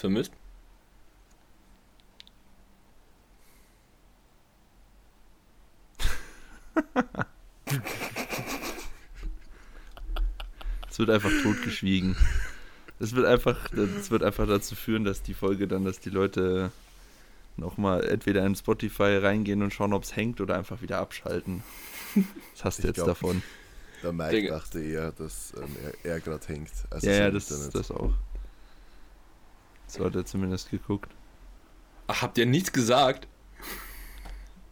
vermisst? Es wird einfach totgeschwiegen. Es wird einfach, es wird einfach dazu führen, dass die Folge dann, dass die Leute nochmal entweder in Spotify reingehen und schauen, ob es hängt oder einfach wieder abschalten. Was hast du Ich jetzt glaub, davon? Der Mike Digga. dachte eher, dass ähm, er, er gerade hängt. als Ja, ja, das, das auch. So hat er zumindest geguckt. Ach, habt ihr nichts gesagt?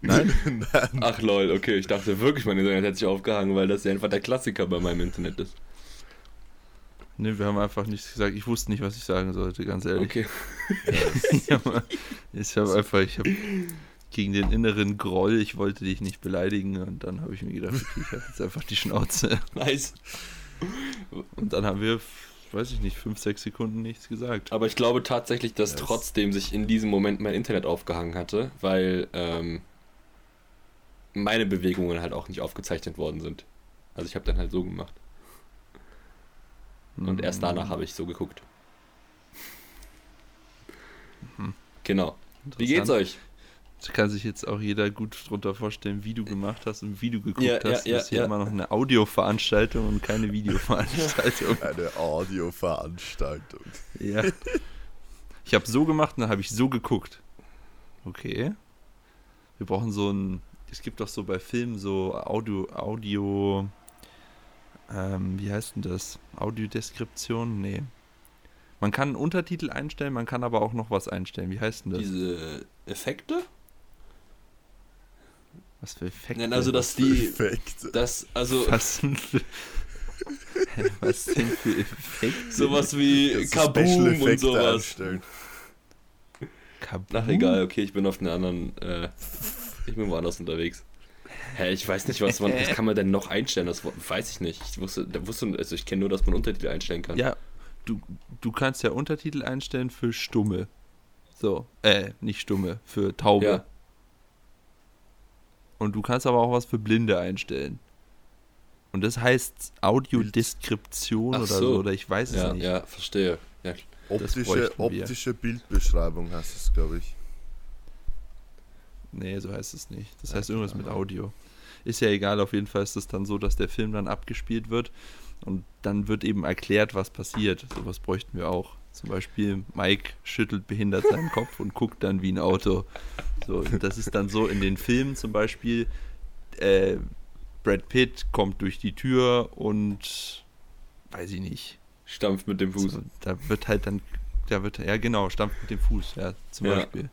Nein? Ach lol, okay, ich dachte wirklich, mein Internet hätte sich aufgehangen, weil das ja einfach der Klassiker bei meinem Internet ist. Ne, wir haben einfach nichts gesagt. Ich wusste nicht, was ich sagen sollte, ganz ehrlich. Okay. ich habe hab einfach, ich habe gegen den inneren Groll, ich wollte dich nicht beleidigen und dann habe ich mir gedacht, okay, ich habe jetzt einfach die Schnauze. Nice. Und dann haben wir, weiß ich nicht, fünf, sechs Sekunden nichts gesagt. Aber ich glaube tatsächlich, dass Yes. trotzdem sich in diesem Moment mein Internet aufgehangen hatte, weil ähm, meine Bewegungen halt auch nicht aufgezeichnet worden sind. Also ich habe dann halt so gemacht. Und erst danach habe ich so geguckt. Genau. Wie geht's euch? Da kann sich jetzt auch jeder gut drunter vorstellen, wie du gemacht hast und wie du geguckt Ja, hast. ja, das ist hier ja. immer noch eine Audioveranstaltung und keine Videoveranstaltung. Eine Audioveranstaltung. ja. Ich habe so gemacht und dann habe ich so geguckt. Okay. Wir brauchen so ein. Es gibt doch so bei Filmen so Audio. Audio. Ähm, wie heißt denn das? Audiodeskription? Nee. Man kann einen Untertitel einstellen, man kann aber auch noch was einstellen. Wie heißt denn das? Diese Effekte? Was für Effekte? Nein, also dass die. Perfekt. Das, also Was denn für, was denn für Effekte? sowas wie Kaboom und sowas. einstellen. Kaboom? Ach egal, okay, ich bin auf einer anderen. Äh, ich bin woanders unterwegs. Hä, ich weiß nicht, was man. Was kann man denn noch einstellen? Das weiß ich nicht. Ich wusste, da wusste also ich kenne nur, dass man Untertitel einstellen kann. Ja, du, du kannst ja Untertitel einstellen für Stumme. So, äh, nicht Stumme, für Taube. Ja. Und du kannst aber auch was für Blinde einstellen. Und das heißt Audiodeskription oder so. so, oder ich weiß es Ja, nicht. ja, verstehe. Ja, Optische, optische Bildbeschreibung heißt es, glaube ich. Nee, so heißt es nicht. Das Ja, heißt irgendwas keine mit. Audio. Ist ja egal, auf jeden Fall ist es dann so, dass der Film dann abgespielt wird und dann wird eben erklärt, was passiert. Sowas bräuchten wir auch. Zum Beispiel, Mike schüttelt behindert seinen Kopf und guckt dann wie ein Auto. So, das ist dann so in den Filmen zum Beispiel, äh, Brad Pitt kommt durch die Tür und weiß ich nicht. stampft mit dem Fuß. So, da wird halt dann, da wird, ja genau, stampft mit dem Fuß, ja, zum Ja. Beispiel.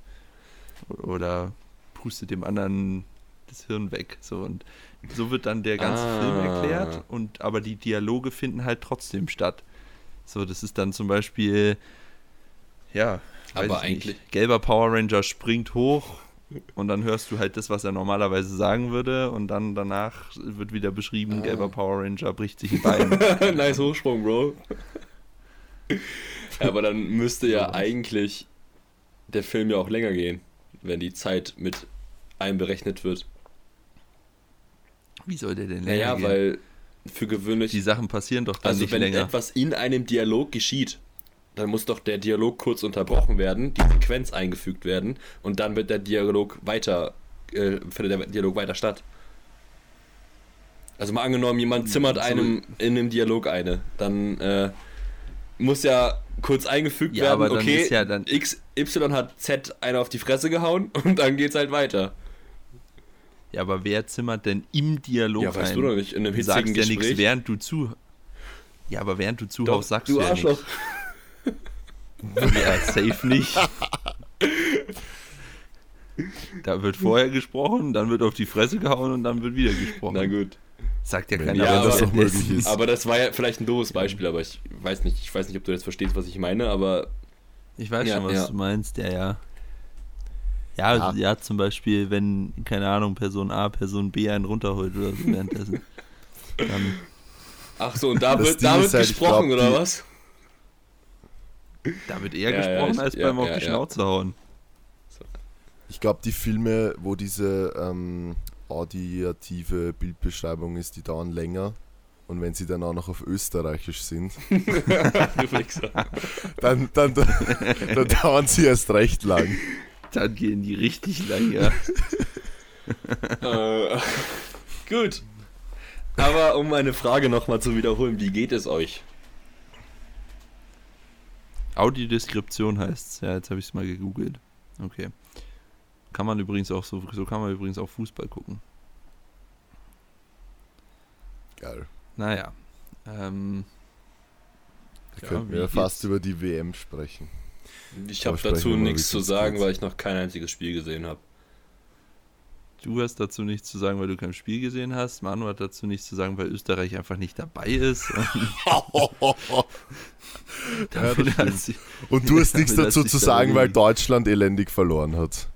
Oder pustet dem anderen das Hirn weg. So und so wird dann der ganze Ah. Film erklärt und aber die Dialoge finden halt trotzdem statt. So, das ist dann zum Beispiel, ja, Aber ich nicht. eigentlich- gelber Power Ranger springt hoch und dann hörst du halt das, was er normalerweise sagen würde und dann danach wird wieder beschrieben, Ah. gelber Power Ranger bricht sich ein Bein. nice Hochsprung, Bro. Aber dann müsste ja eigentlich der Film ja auch länger gehen, wenn die Zeit mit einberechnet wird. Wie soll der denn länger Naja, gehen? weil für gewöhnlich, Die Sachen passieren doch dann also nicht wenn länger. etwas in einem Dialog geschieht, dann muss doch der Dialog kurz unterbrochen werden, die Sequenz eingefügt werden und dann wird der Dialog weiter, äh, findet der Dialog weiter statt. Also mal angenommen, jemand zimmert So- einem in einem Dialog eine, dann äh, muss ja kurz eingefügt Ja, werden, okay, ja X, Y hat Z einer auf die Fresse gehauen und dann geht's halt weiter. Ja, aber wer zimmert denn im Dialog Ja, weißt ein? du doch nicht, in einem Du sagst hitzigen ja nichts, Gespräch. während du zu. Ja, aber während du Doch, zuhörst, sagst du du ja Arschloch. nichts. Ja, safe nicht. Da wird vorher gesprochen, dann wird auf die Fresse gehauen und dann wird wieder gesprochen. Na gut. Sagt ja keiner, ja, was das doch möglich ist. Aber das war ja vielleicht ein doofes Beispiel, aber ich weiß nicht, ich weiß nicht, ob du jetzt verstehst, was ich meine, aber Ich weiß Ja, schon, was ja. du meinst, ja, ja. Ja, Ja. ja, zum Beispiel, wenn, keine Ahnung, Person A, Person B einen runterholt oder so währenddessen. Dann, ach so, und da Das wird, da wird halt, gesprochen, glaub, oder was? da wird eher Ja, ja, gesprochen, ich- als ja, beim auf ja, die ja. Schnauze hauen. Ich glaube, die Filme, wo diese ähm, audiative Bildbeschreibung ist, die dauern länger. Und wenn sie dann auch noch auf Österreichisch sind, dann, dann, dann, dann dauern sie erst recht lang. Dann gehen die richtig lang, ja. äh, gut. Aber um meine Frage nochmal zu wiederholen, wie geht es euch? Audiodeskription heißt's. Ja, jetzt habe ich es mal gegoogelt. Okay. Kann man übrigens auch so, so kann man übrigens auch Fußball gucken. Geil. Naja. Ähm, Da Ja, könnten wir fast über die WM sprechen. Ich habe dazu nichts zu sagen, weil ich noch kein einziges Spiel gesehen habe. du hast dazu nichts zu sagen, weil du kein Spiel gesehen hast. Manu hat dazu nichts zu sagen, weil Österreich einfach nicht dabei ist. Hat sie- Und du hast nichts dazu zu sagen, weil Deutschland elendig verloren hat.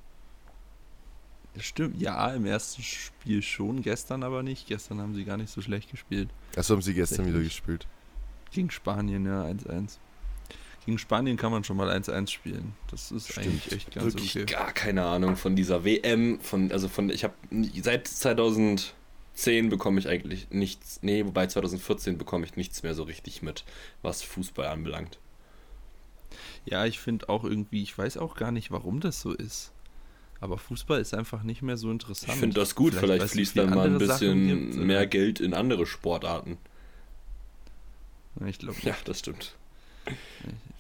Das Stimmt, ja, im ersten Spiel schon, gestern aber nicht. Gestern haben sie gar nicht so schlecht gespielt. Also haben sie gestern wieder gespielt. Gegen Spanien, ja, 1-1. Gegen Spanien kann man schon mal 1-1 spielen. Das ist Stimmt. eigentlich echt ganz Wirklich okay. gar keine Ahnung von dieser WM, von, also von, ich habe seit 2010 bekomme ich eigentlich nichts, nee, wobei 2014 bekomme ich nichts mehr so richtig mit, was Fußball anbelangt. Ja, ich finde auch irgendwie, ich weiß auch gar nicht, warum das so ist. Aber Fußball ist einfach nicht mehr so interessant. Ich finde das gut, vielleicht, es fließt dann mal ein bisschen gibt, mehr Geld in andere Sportarten. Ich glaube, Ja, das stimmt.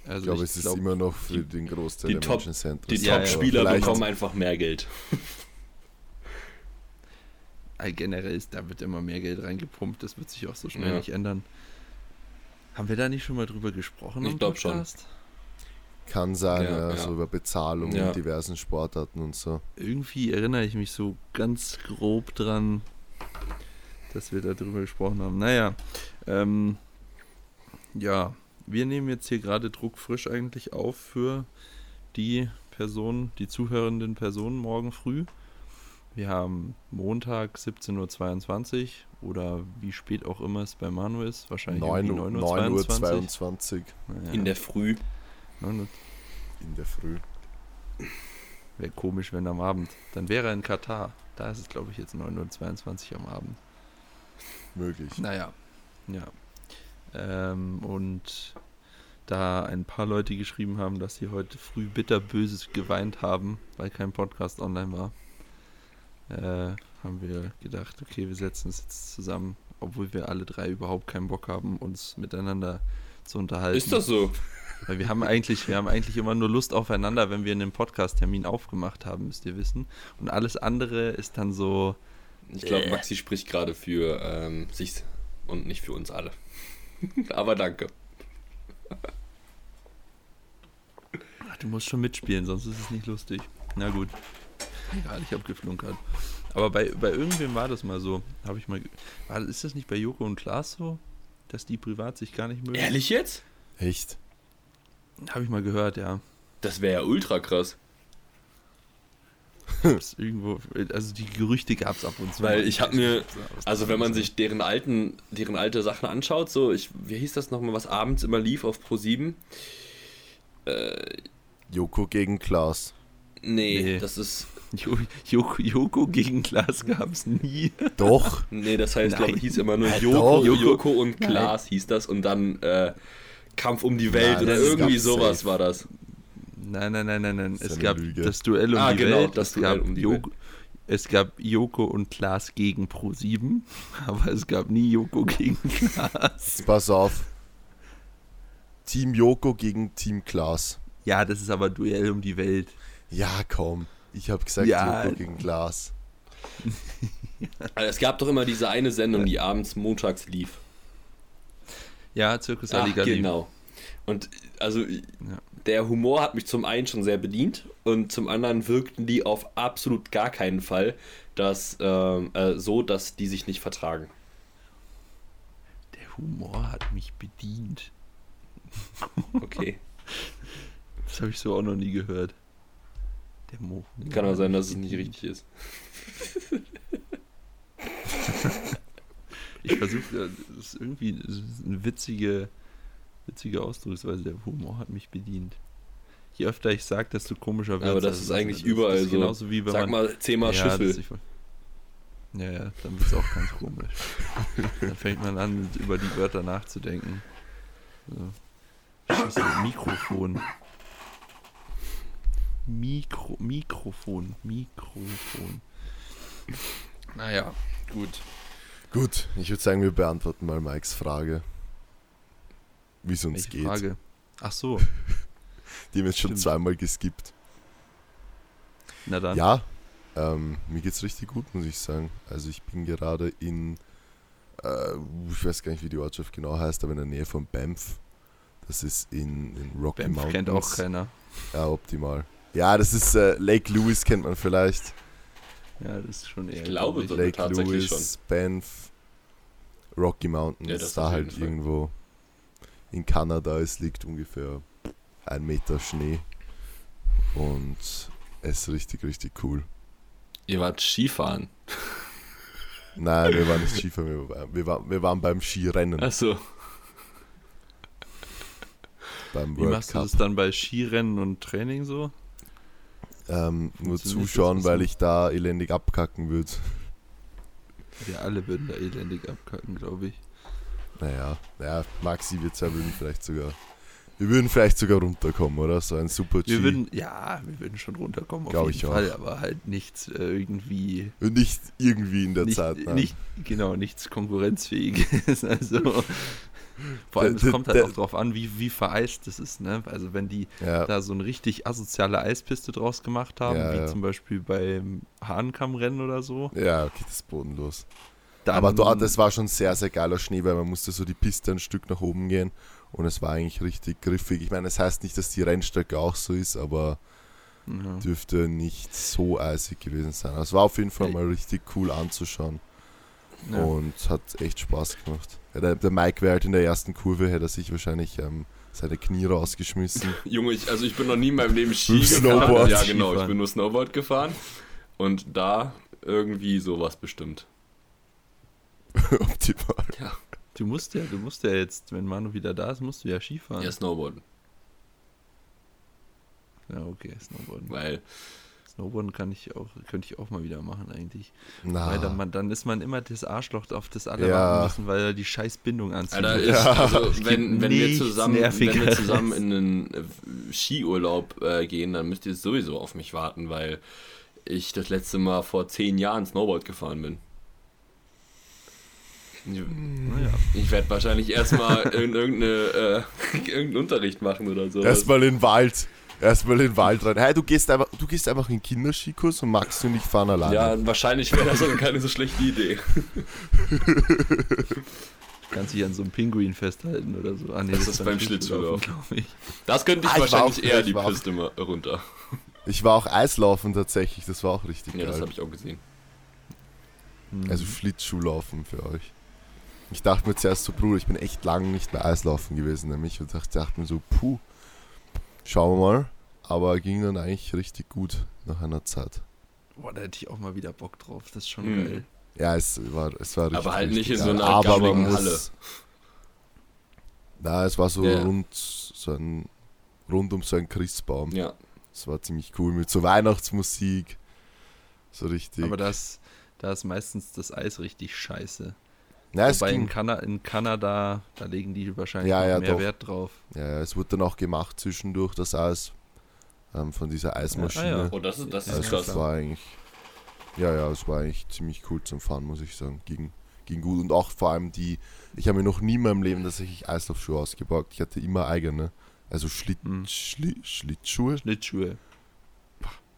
Also ich glaube, es ist glaub, immer noch für den Großteil die der Top- Menschen Die interessant. Ja, ja, Top-Spieler bekommen einfach mehr Geld. generell ist, da wird immer mehr Geld reingepumpt. Das wird sich auch so schnell Ja. nicht ändern. Haben wir da nicht schon mal drüber gesprochen? Ich im glaub schon. Podcast? Kann sein, Ja, ja, ja. so über Bezahlung Ja. in diversen Sportarten und so. Irgendwie erinnere ich mich so ganz grob dran, dass wir darüber gesprochen haben. Naja, ähm, ja, wir nehmen jetzt hier gerade druckfrisch eigentlich auf für die Personen, die zuhörenden Personen morgen früh. Wir haben Montag 17.22 Uhr oder wie spät auch immer es bei Manu ist, wahrscheinlich 9 irgendwie Uhr, 9.22 Uhr. 22 Naja, In der Früh. 9 in der Früh. Wäre komisch, wenn am Abend. Dann wäre er in Katar. Da ist es, glaube ich, jetzt 9.22 Uhr am Abend. Möglich. Naja, ja. Ähm, und da ein paar Leute geschrieben haben, dass sie heute früh bitterböses geweint haben, weil kein Podcast online war, äh, haben wir gedacht, okay, wir setzen uns jetzt zusammen, obwohl wir alle drei überhaupt keinen Bock haben, uns miteinander zu unterhalten. Ist das so? Weil wir haben eigentlich, wir haben eigentlich immer nur Lust aufeinander, wenn wir einen Podcast-Termin aufgemacht haben, müsst ihr wissen. Und alles andere ist dann so, Ich glaube, Äh. Maxi spricht gerade für ähm, sich und nicht für uns alle. Aber danke. ach, du musst schon mitspielen, sonst ist es nicht lustig. Na gut. Egal, ich habe geflunkert. Aber bei, bei irgendwem war das mal so. Habe ich mal. War, ist das nicht bei Joko und Klaas so? Dass die privat sich gar nicht mögen? Ehrlich jetzt? Echt? Habe ich mal gehört, ja. Das wäre ja ultra krass. Irgendwo, also die Gerüchte gab es ab und zu. Weil ich hab weiß mir- Also wenn man sich deren alten, deren alte Sachen anschaut, so, ich, wie hieß das nochmal, was abends immer lief auf Pro 7? Äh, Joko gegen Klaas. nee, Nee. das ist, Jo- Joko, Joko gegen Klaas gab es nie. Doch. nee, das heißt, glaube ich, Nein. hieß immer nur Ja, Joko, doch. Joko, und Nein. Klaas hieß das und dann äh, Kampf um die Welt Nein, oder irgendwie sowas safe. war das. Nein, nein, nein, nein, nein. Es gab Lüge. das Duell um Ah, die genau, Welt. das es, Duell gab um die Joko, es gab Joko und Klaas gegen Pro7, aber es gab nie Joko gegen Klaas. Pass auf. Team Joko gegen Team Klaas. Ja, das ist aber Duell um die Welt. Ja, komm. Ich habe gesagt Ja. Joko gegen Klaas. Also es gab doch immer diese eine Sendung, die abends montags lief. Ja, Zirkus Ach, Aligali. genau. Und also der Humor hat mich zum einen schon sehr bedient und zum anderen wirkten die auf absolut gar keinen Fall dass, ähm, äh, so, dass die sich nicht vertragen. Der Humor hat mich bedient. Okay. Das habe ich so auch noch nie gehört. Der Mo Kann auch sein, dass es nicht richtig ist. Ich versuche, das ist irgendwie eine witzige, witzige Ausdrucksweise. Der Humor hat mich bedient. Je öfter ich sage, desto komischer wird Aber das ist eigentlich das überall ist so. Genauso wie wenn Sag man, mal zehnmal ja, Schüssel. Ich, Ja, ja, dann wird es auch ganz komisch. dann fängt man an, über die Wörter nachzudenken. So. Scheiße, Mikrofon. Mikro, Mikrofon, Mikrofon. Naja, gut. Gut, ich würde sagen, wir beantworten mal Mikes Frage. Wie es uns Welche geht. Frage? Ach so, Die haben wir jetzt schon Stimmt. zweimal geskippt. na dann. Ja, ähm, mir geht's richtig gut, muss ich sagen. Also ich bin gerade in, äh, ich weiß gar nicht, wie die Ortschaft genau heißt, aber in der Nähe von Banff. Das ist in, in Rocky Banff Mountains. kennt auch keiner. Ja, optimal. Ja, das ist äh, Lake Louise, kennt man vielleicht. Ja, das ist schon eher. Ich glaube, Lake tatsächlich Louise, Banff, Rocky Mountains, Ja, das da halt Fall. irgendwo in Kanada. Es liegt ungefähr ein Meter Schnee und es ist richtig, richtig cool. Ihr wart Skifahren. Nein, wir waren nicht Skifahren, wir waren, wir waren, wir waren beim Skirennen, Achso. beim Wie World machst du Cup. das dann bei Skirennen und Training so? Ähm, nur zuschauen, weil ich da elendig abkacken würde. Wir alle würden da elendig abkacken, glaube ich. Naja, naja, Maxi, wir zwei würden vielleicht sogar, wir würden vielleicht sogar runterkommen, oder? So ein Super G. Wir würden, ja, wir würden schon runterkommen auf Glaub jeden ich auch. Fall, aber halt nichts äh, irgendwie Und nicht irgendwie in der nicht, Zeit. Nein. nicht genau nichts konkurrenzfähiges. Also vor allem es kommt halt auch drauf an, wie, wie vereist es ist, ne? Also wenn die ja, da so eine richtig asoziale Eispiste draus gemacht haben, Ja, wie ja. zum Beispiel beim Hahnkammrennen oder so. ja, okay, das ist bodenlos. Dann, Aber dort, es war schon sehr, sehr geiler Schnee, weil man musste so die Piste ein Stück nach oben gehen und es war eigentlich richtig griffig. Ich meine, es heißt nicht, dass die Rennstrecke auch so ist, aber ja. dürfte nicht so eisig gewesen sein. Also es war auf jeden Fall Nee. mal richtig cool anzuschauen Ja. und hat echt Spaß gemacht. Ja, der, der Mike wäre halt in der ersten Kurve, hätte er sich wahrscheinlich ähm, seine Knie rausgeschmissen. Junge, ich, also ich bin noch nie in meinem Leben Ski Mit gefahren. Snowboard. Ja, genau, ich bin nur Snowboard gefahren. Und da irgendwie sowas bestimmt. Optimal. Du musst ja, du musst ja jetzt, wenn Manu wieder da ist, musst du ja Skifahren. Ja, Snowboarden. Ja, okay, Snowboarden. Weil, Snowboarden kann ich auch, könnte ich auch mal wieder machen eigentlich. Na, Weil dann, man, dann ist man immer das Arschloch, auf das alle Ja. warten müssen, weil er die scheiß Bindung anzieht. Alter, Ja. also, wenn, wenn, wir zusammen, wenn wir zusammen in einen äh, Skiurlaub äh, gehen, dann müsst ihr sowieso auf mich warten, weil ich das letzte Mal vor zehn Jahren Snowboard gefahren bin. Ich, naja. ich werde wahrscheinlich erstmal in irgendeine, äh, irgendeinen Unterricht machen oder so. erstmal in den Wald. Erstmal in den Wald rein. Hey, du gehst einfach, du gehst einfach in den Kinderskikurs und Max und ich fahren alleine. Ja, wahrscheinlich wäre das sogar keine so schlechte Idee. Kannst dich an so einem Pinguin festhalten oder so. Ah, nee, Das ist beim Schlittschuhlaufen. glaube ich. Das könnte ich Ah, ich wahrscheinlich auch- eher die auch- Piste mal runter. Ich war auch Eislaufen tatsächlich, das war auch richtig Ja, das geil. habe ich auch gesehen. Also Schlittschuhlaufen für euch. Ich dachte mir zuerst so, Bruder, ich bin echt lange nicht mehr Eislaufen gewesen, nämlich. Und dachte, dachte mir so, puh, schauen wir mal. Aber ging dann eigentlich richtig gut nach einer Zeit. Boah, da hätte ich auch mal wieder Bock drauf. Das ist schon Hm. geil. Ja, es war, es war richtig Aber halt nicht richtig in so einer Aber man muss, Halle. Na, es war so Ja. rund, so ein, rund um so einen Christbaum. Ja. Es war ziemlich cool mit so Weihnachtsmusik. So richtig. Aber das, da ist meistens das Eis richtig scheiße. Ja, es Wobei in, ging. Kana in Kanada, da legen die wahrscheinlich Ja, ja, mehr doch. Wert drauf. Ja, ja, es wurde dann auch gemacht zwischendurch, das Eis ähm, von dieser Eismaschine. Ja, ah, ja. Oh, das ist, das ist Also krass. es war eigentlich, ja, ja, es war eigentlich ziemlich cool zum Fahren, muss ich sagen. Ging, ging gut und auch vor allem die, ich habe mir noch nie in meinem Leben tatsächlich Eislaufschuhe ausgeborgt. Ich hatte immer eigene, also Schlitt, Hm. Schli, Schlittschuhe. Schlittschuhe.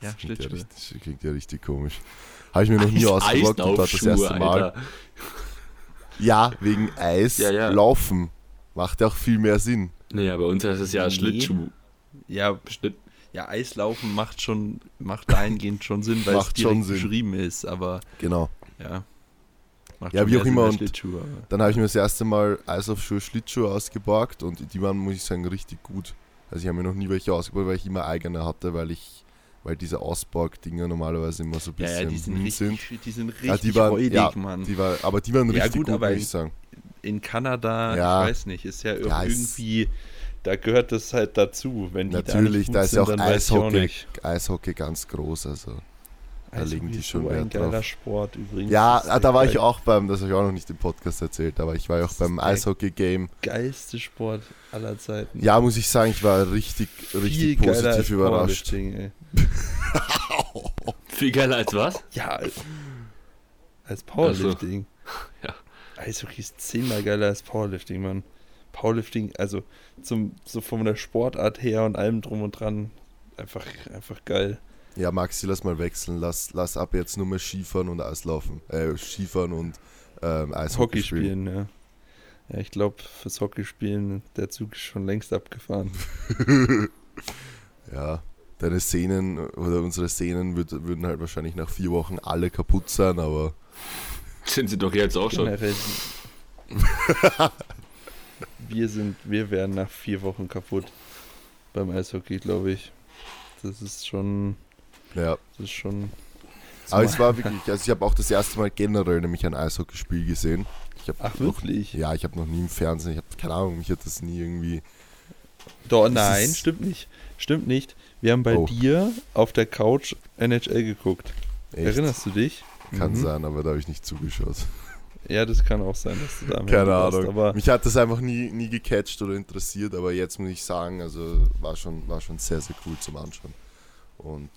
Ja, Das klingt ja, Schlittschuhe. richtig, das klingt ja richtig komisch. Habe ich mir noch nie ausgeborgt und dort das erste Mal. Alter. Ja, wegen Eis Ja, ja. laufen. Macht ja auch viel mehr Sinn. Nee, bei uns heißt es ja Nee. Schlittschuh. Ja, Schlitt. ja, Eislaufen macht schon, macht dahingehend schon Sinn, weil Macht es schon direkt Sinn. beschrieben ist, aber Genau. ja. Macht Ja, wie auch immer und Dann habe ich mir das erste Mal Eislaufschuhe, Schlittschuhe ausgeborgt und die waren, muss ich sagen, richtig gut. Also ich habe mir noch nie welche ausgeborgt, weil ich immer eigene hatte, weil ich, weil diese Ausborg-Dinger normalerweise immer so ein ja, bisschen ja, die sind hm richtig, die sind richtig Ja, die waren, räudig, ja, Mann. die war, aber die waren Ja, richtig gut, gut, muss in- ich sagen. In Kanada, Ja. ich weiß nicht, ist ja, Ja, irgendwie, da gehört das halt dazu, wenn die Natürlich, da, da ist ja sind, auch Eishockey. Eishockey ganz groß, also Da legen die schon so ein Wert geiler drauf. Sport übrigens. Ja, ah, da war ich geil- auch beim, das habe ich auch noch nicht im Podcast erzählt, aber ich war ja auch beim Eishockey-Game. geilste Sport aller Zeiten. Ja, muss ich sagen, ich war richtig, richtig positiv überrascht. Powerlifting, ey. Viel geiler als was? Ja, als, als Powerlifting. Ja. Eishockey ist zehnmal geiler als Powerlifting, Mann. Powerlifting, also zum, so von der Sportart her und allem drum und dran, einfach, einfach geil. Ja, Maxi, lass mal wechseln. Lass, lass ab jetzt nur mehr Skifahren und Eislaufen. Äh, Skifahren und ähm, Eishockey Hockey spielen. spielen, ja. Ja, ich glaube, fürs Hockey spielen, der Zug ist schon längst abgefahren. Ja, deine Szenen oder unsere Szenen würd, würden halt wahrscheinlich nach vier Wochen alle kaputt sein, aber Sind sie doch jetzt auch schon. Wir sind, wir wären nach vier Wochen kaputt beim Eishockey, glaube ich. Das ist schon, ja. das ist schon. Aber es war wirklich, also ich habe auch das erste Mal generell nämlich ein Eishockeyspiel gesehen. Ich hab Ach noch, wirklich? Ja, ich habe noch nie im Fernsehen, ich habe keine Ahnung, mich hat das nie irgendwie. Doch, nein, ist- stimmt nicht. Stimmt nicht. Wir haben bei Oh. dir auf der Couch NHL geguckt. Echt, Erinnerst du dich? Kann Mhm. sein, aber da habe ich nicht zugeschaut. Ja, das kann auch sein, dass du da Keine warst, Ahnung. Aber Mich hat das einfach nie, nie gecatcht oder interessiert, aber jetzt muss ich sagen, also war schon, war schon sehr, sehr cool zum Anschauen. Und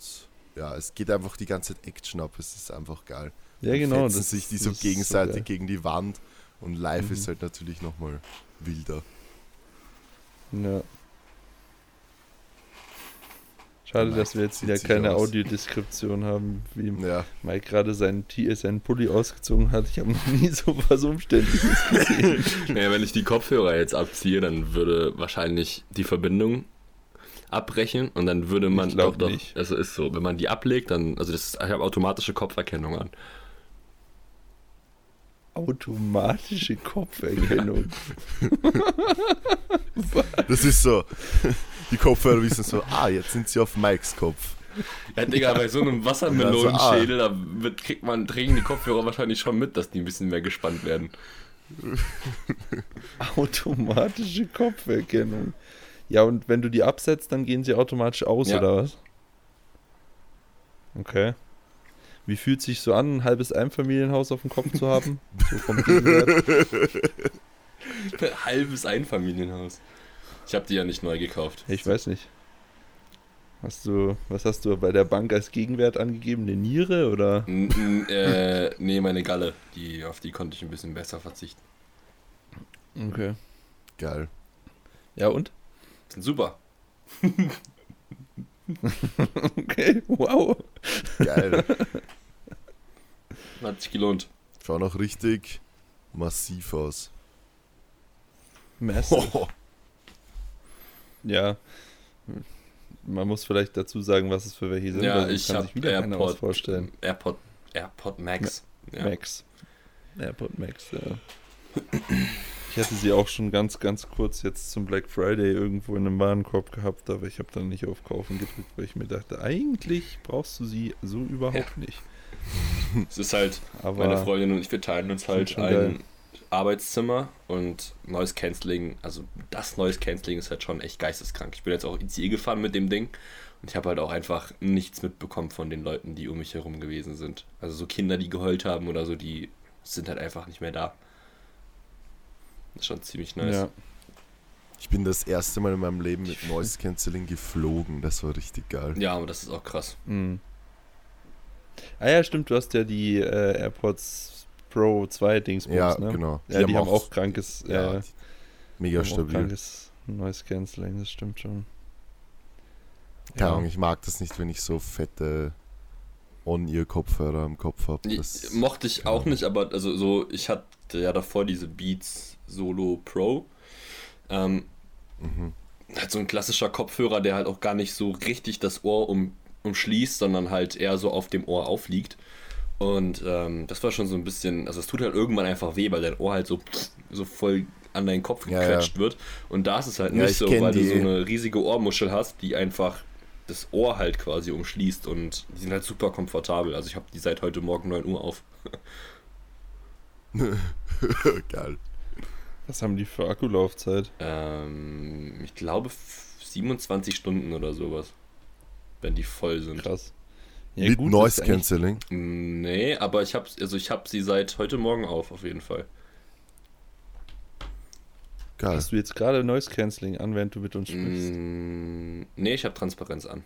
ja, es geht einfach die ganze Zeit Action ab, es ist einfach geil. ja, Dann genau. fetzen sich die so ist gegenseitig geil. gegen die Wand und live Mhm. ist halt natürlich nochmal wilder. Ja. Schade, Mike dass wir jetzt wieder keine aus. Audiodeskription haben, wie Ja, Mike gerade seinen, T- seinen Pulli ausgezogen hat. Ich habe noch nie so was Umständliches gesehen. Naja, wenn ich die Kopfhörer jetzt abziehe, dann würde wahrscheinlich die Verbindung abbrechen und dann würde man Ich doch doch. nicht. Also ist so, wenn man die ablegt, dann also das ist, ich habe automatische Kopferkennung an. Automatische Kopferkennung. das ist so. Die Kopfhörer wissen so, ah, jetzt sind sie auf Mikes Kopf. Ja, Digga, bei so einem Wassermelonenschädel, da wird, kriegt man, kriegen die Kopfhörer wahrscheinlich schon mit, dass die ein bisschen mehr gespannt werden. Automatische Kopferkennung. Ja, und wenn du die absetzt, dann gehen sie automatisch aus, Ja. oder was? Okay. Wie fühlt sich so an, ein halbes Einfamilienhaus auf dem Kopf zu haben? So vom Gegenwert. Halbes Einfamilienhaus. Ich habe die ja nicht neu gekauft. Ich weiß nicht. Hast du, was hast du bei der Bank als Gegenwert angegeben? Eine Niere oder? N n äh, nee, meine Galle, die, auf die konnte ich ein bisschen besser verzichten. Okay. Geil. Ja und? Super. Okay, wow. Geil. Hat sich gelohnt. Schauen auch richtig massiv aus. Massive. Ja. Man muss vielleicht dazu sagen, was es für welche sind. Ja, ich kann habe sich wieder AirPod, vorstellen. AirPod, AirPod Max. Ja. Max. AirPod Max, ja. Ich hatte sie auch schon ganz, ganz kurz jetzt zum Black Friday irgendwo in einem Warenkorb gehabt, aber ich habe dann nicht auf Kaufen gedrückt, weil ich mir dachte, eigentlich brauchst du sie so überhaupt nicht. Es ist halt, Aber meine Freundin und ich, wir teilen uns halt ein geil. Arbeitszimmer und Noise Cancelling, also das Noise Cancelling ist halt schon echt geisteskrank. Ich bin jetzt auch ICE gefahren mit dem Ding und ich habe halt auch einfach nichts mitbekommen von den Leuten, die um mich herum gewesen sind. Also so Kinder, die geheult haben oder so, die sind halt einfach nicht mehr da. Das ist schon ziemlich nice. ja, Ich bin das erste Mal in meinem Leben mit Noise Cancelling geflogen. Das war richtig geil. Ja, aber das ist auch krass. Mhm. Ah ja, stimmt, du hast ja die äh, AirPods Pro 2 Dingsbums, Ja, ne? genau. Ja, die, haben auch, krankes, ja, äh, mega haben stabil. krankes Noise Cancelling, das stimmt schon. Keine Ahnung, ich mag das nicht, wenn ich so fette On-Ear-Kopfhörer am Kopf habe. Ich, mochte ich auch nicht, aber also so, ich hatte ja davor diese Beats Solo Pro. Ähm, Mhm. halt so ein klassischer Kopfhörer, der halt auch gar nicht so richtig das Ohr um, umschließt, sondern halt eher so auf dem Ohr aufliegt. Und ähm, das war schon so ein bisschen, also es tut halt irgendwann einfach weh, weil dein Ohr halt so, so voll an deinen Kopf Ja, gequetscht wird. Und da ist es halt Ja, nicht ich so, weil du die. so eine riesige Ohrmuschel hast, die einfach das Ohr halt quasi umschließt und die sind halt super komfortabel. Also ich habe die seit heute Morgen 9 Uhr auf. geil. Was haben die für Akkulaufzeit? Ähm, ich glaube f- 27 Stunden oder sowas. Wenn die voll sind. Krass. Ja, Mit gut, Noise Cancelling. Nee, aber ich habe also ich habe sie seit heute Morgen auf, auf jeden Fall. Geil. Hast du jetzt gerade Noise Cancelling an, während du mit uns sprichst? Mm, nee, ich habe Transparenz an.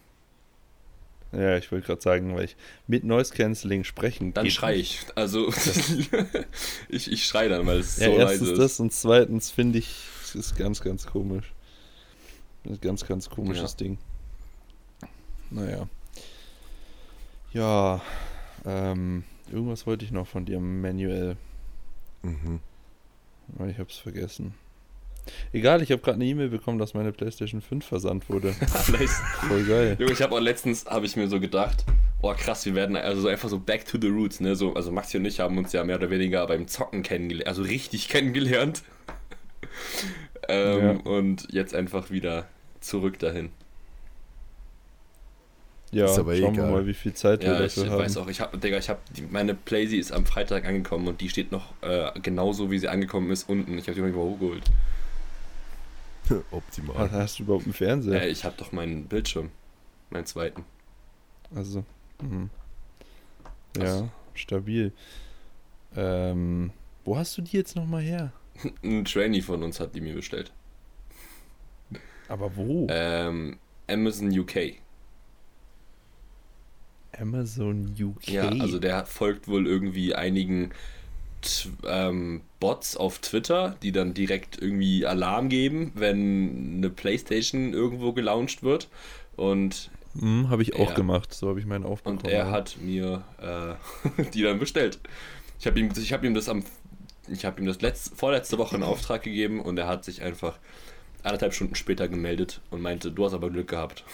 Ja, ich wollte gerade sagen, weil ich mit Noise Cancelling sprechen Dann schrei nicht. ich. Also ich, ich schrei dann, weil es Ja, so erstens leise ist. das und zweitens finde ich, es ist ganz, ganz komisch. Ein ganz, ganz komisches Ja. Ding. Naja. Ja, ähm, irgendwas wollte ich noch von dir manuell, Mhm. aber ich hab's vergessen. Egal, ich habe gerade eine E-Mail bekommen, dass meine PlayStation 5 versandt wurde. Voll geil. Junge, ich habe auch letztens, habe ich mir so gedacht, oh krass, wir werden also so einfach so back to the roots, ne? So, also Maxi und ich haben uns ja mehr oder weniger beim Zocken kennengelernt, also richtig kennengelernt. ähm, Und jetzt einfach wieder zurück dahin. Ja, Ist aber schauen wir geil. mal, wie viel Zeit wir Ja, ich dafür haben. weiß auch, ich habe, Digga, ich habe, meine Playsee ist am Freitag angekommen und die steht noch äh, genauso, wie sie angekommen ist, unten. Ich habe die noch nicht mal hochgeholt. Optimal. Hast du überhaupt einen Fernseher? Äh, ich habe doch meinen Bildschirm, meinen zweiten. Also, mhm. ja, Was? stabil. Ähm, wo hast du die jetzt nochmal her? Ein Trainee von uns hat die mir bestellt. Aber wo? Ähm, Amazon UK. Amazon UK. Ja, also der folgt wohl irgendwie einigen ähm, Bots auf Twitter, die dann direkt irgendwie Alarm geben, wenn eine Playstation irgendwo gelauncht wird. Und, Hm, habe ich auch Ja. gemacht. So habe ich meinen Aufbau. und er hat mir äh, die dann bestellt. Ich habe ihm, ich hab ihm das am ich habe ihm das letzte, vorletzte Woche in Auftrag gegeben und er hat sich einfach anderthalb Stunden später gemeldet und meinte, du hast aber Glück gehabt.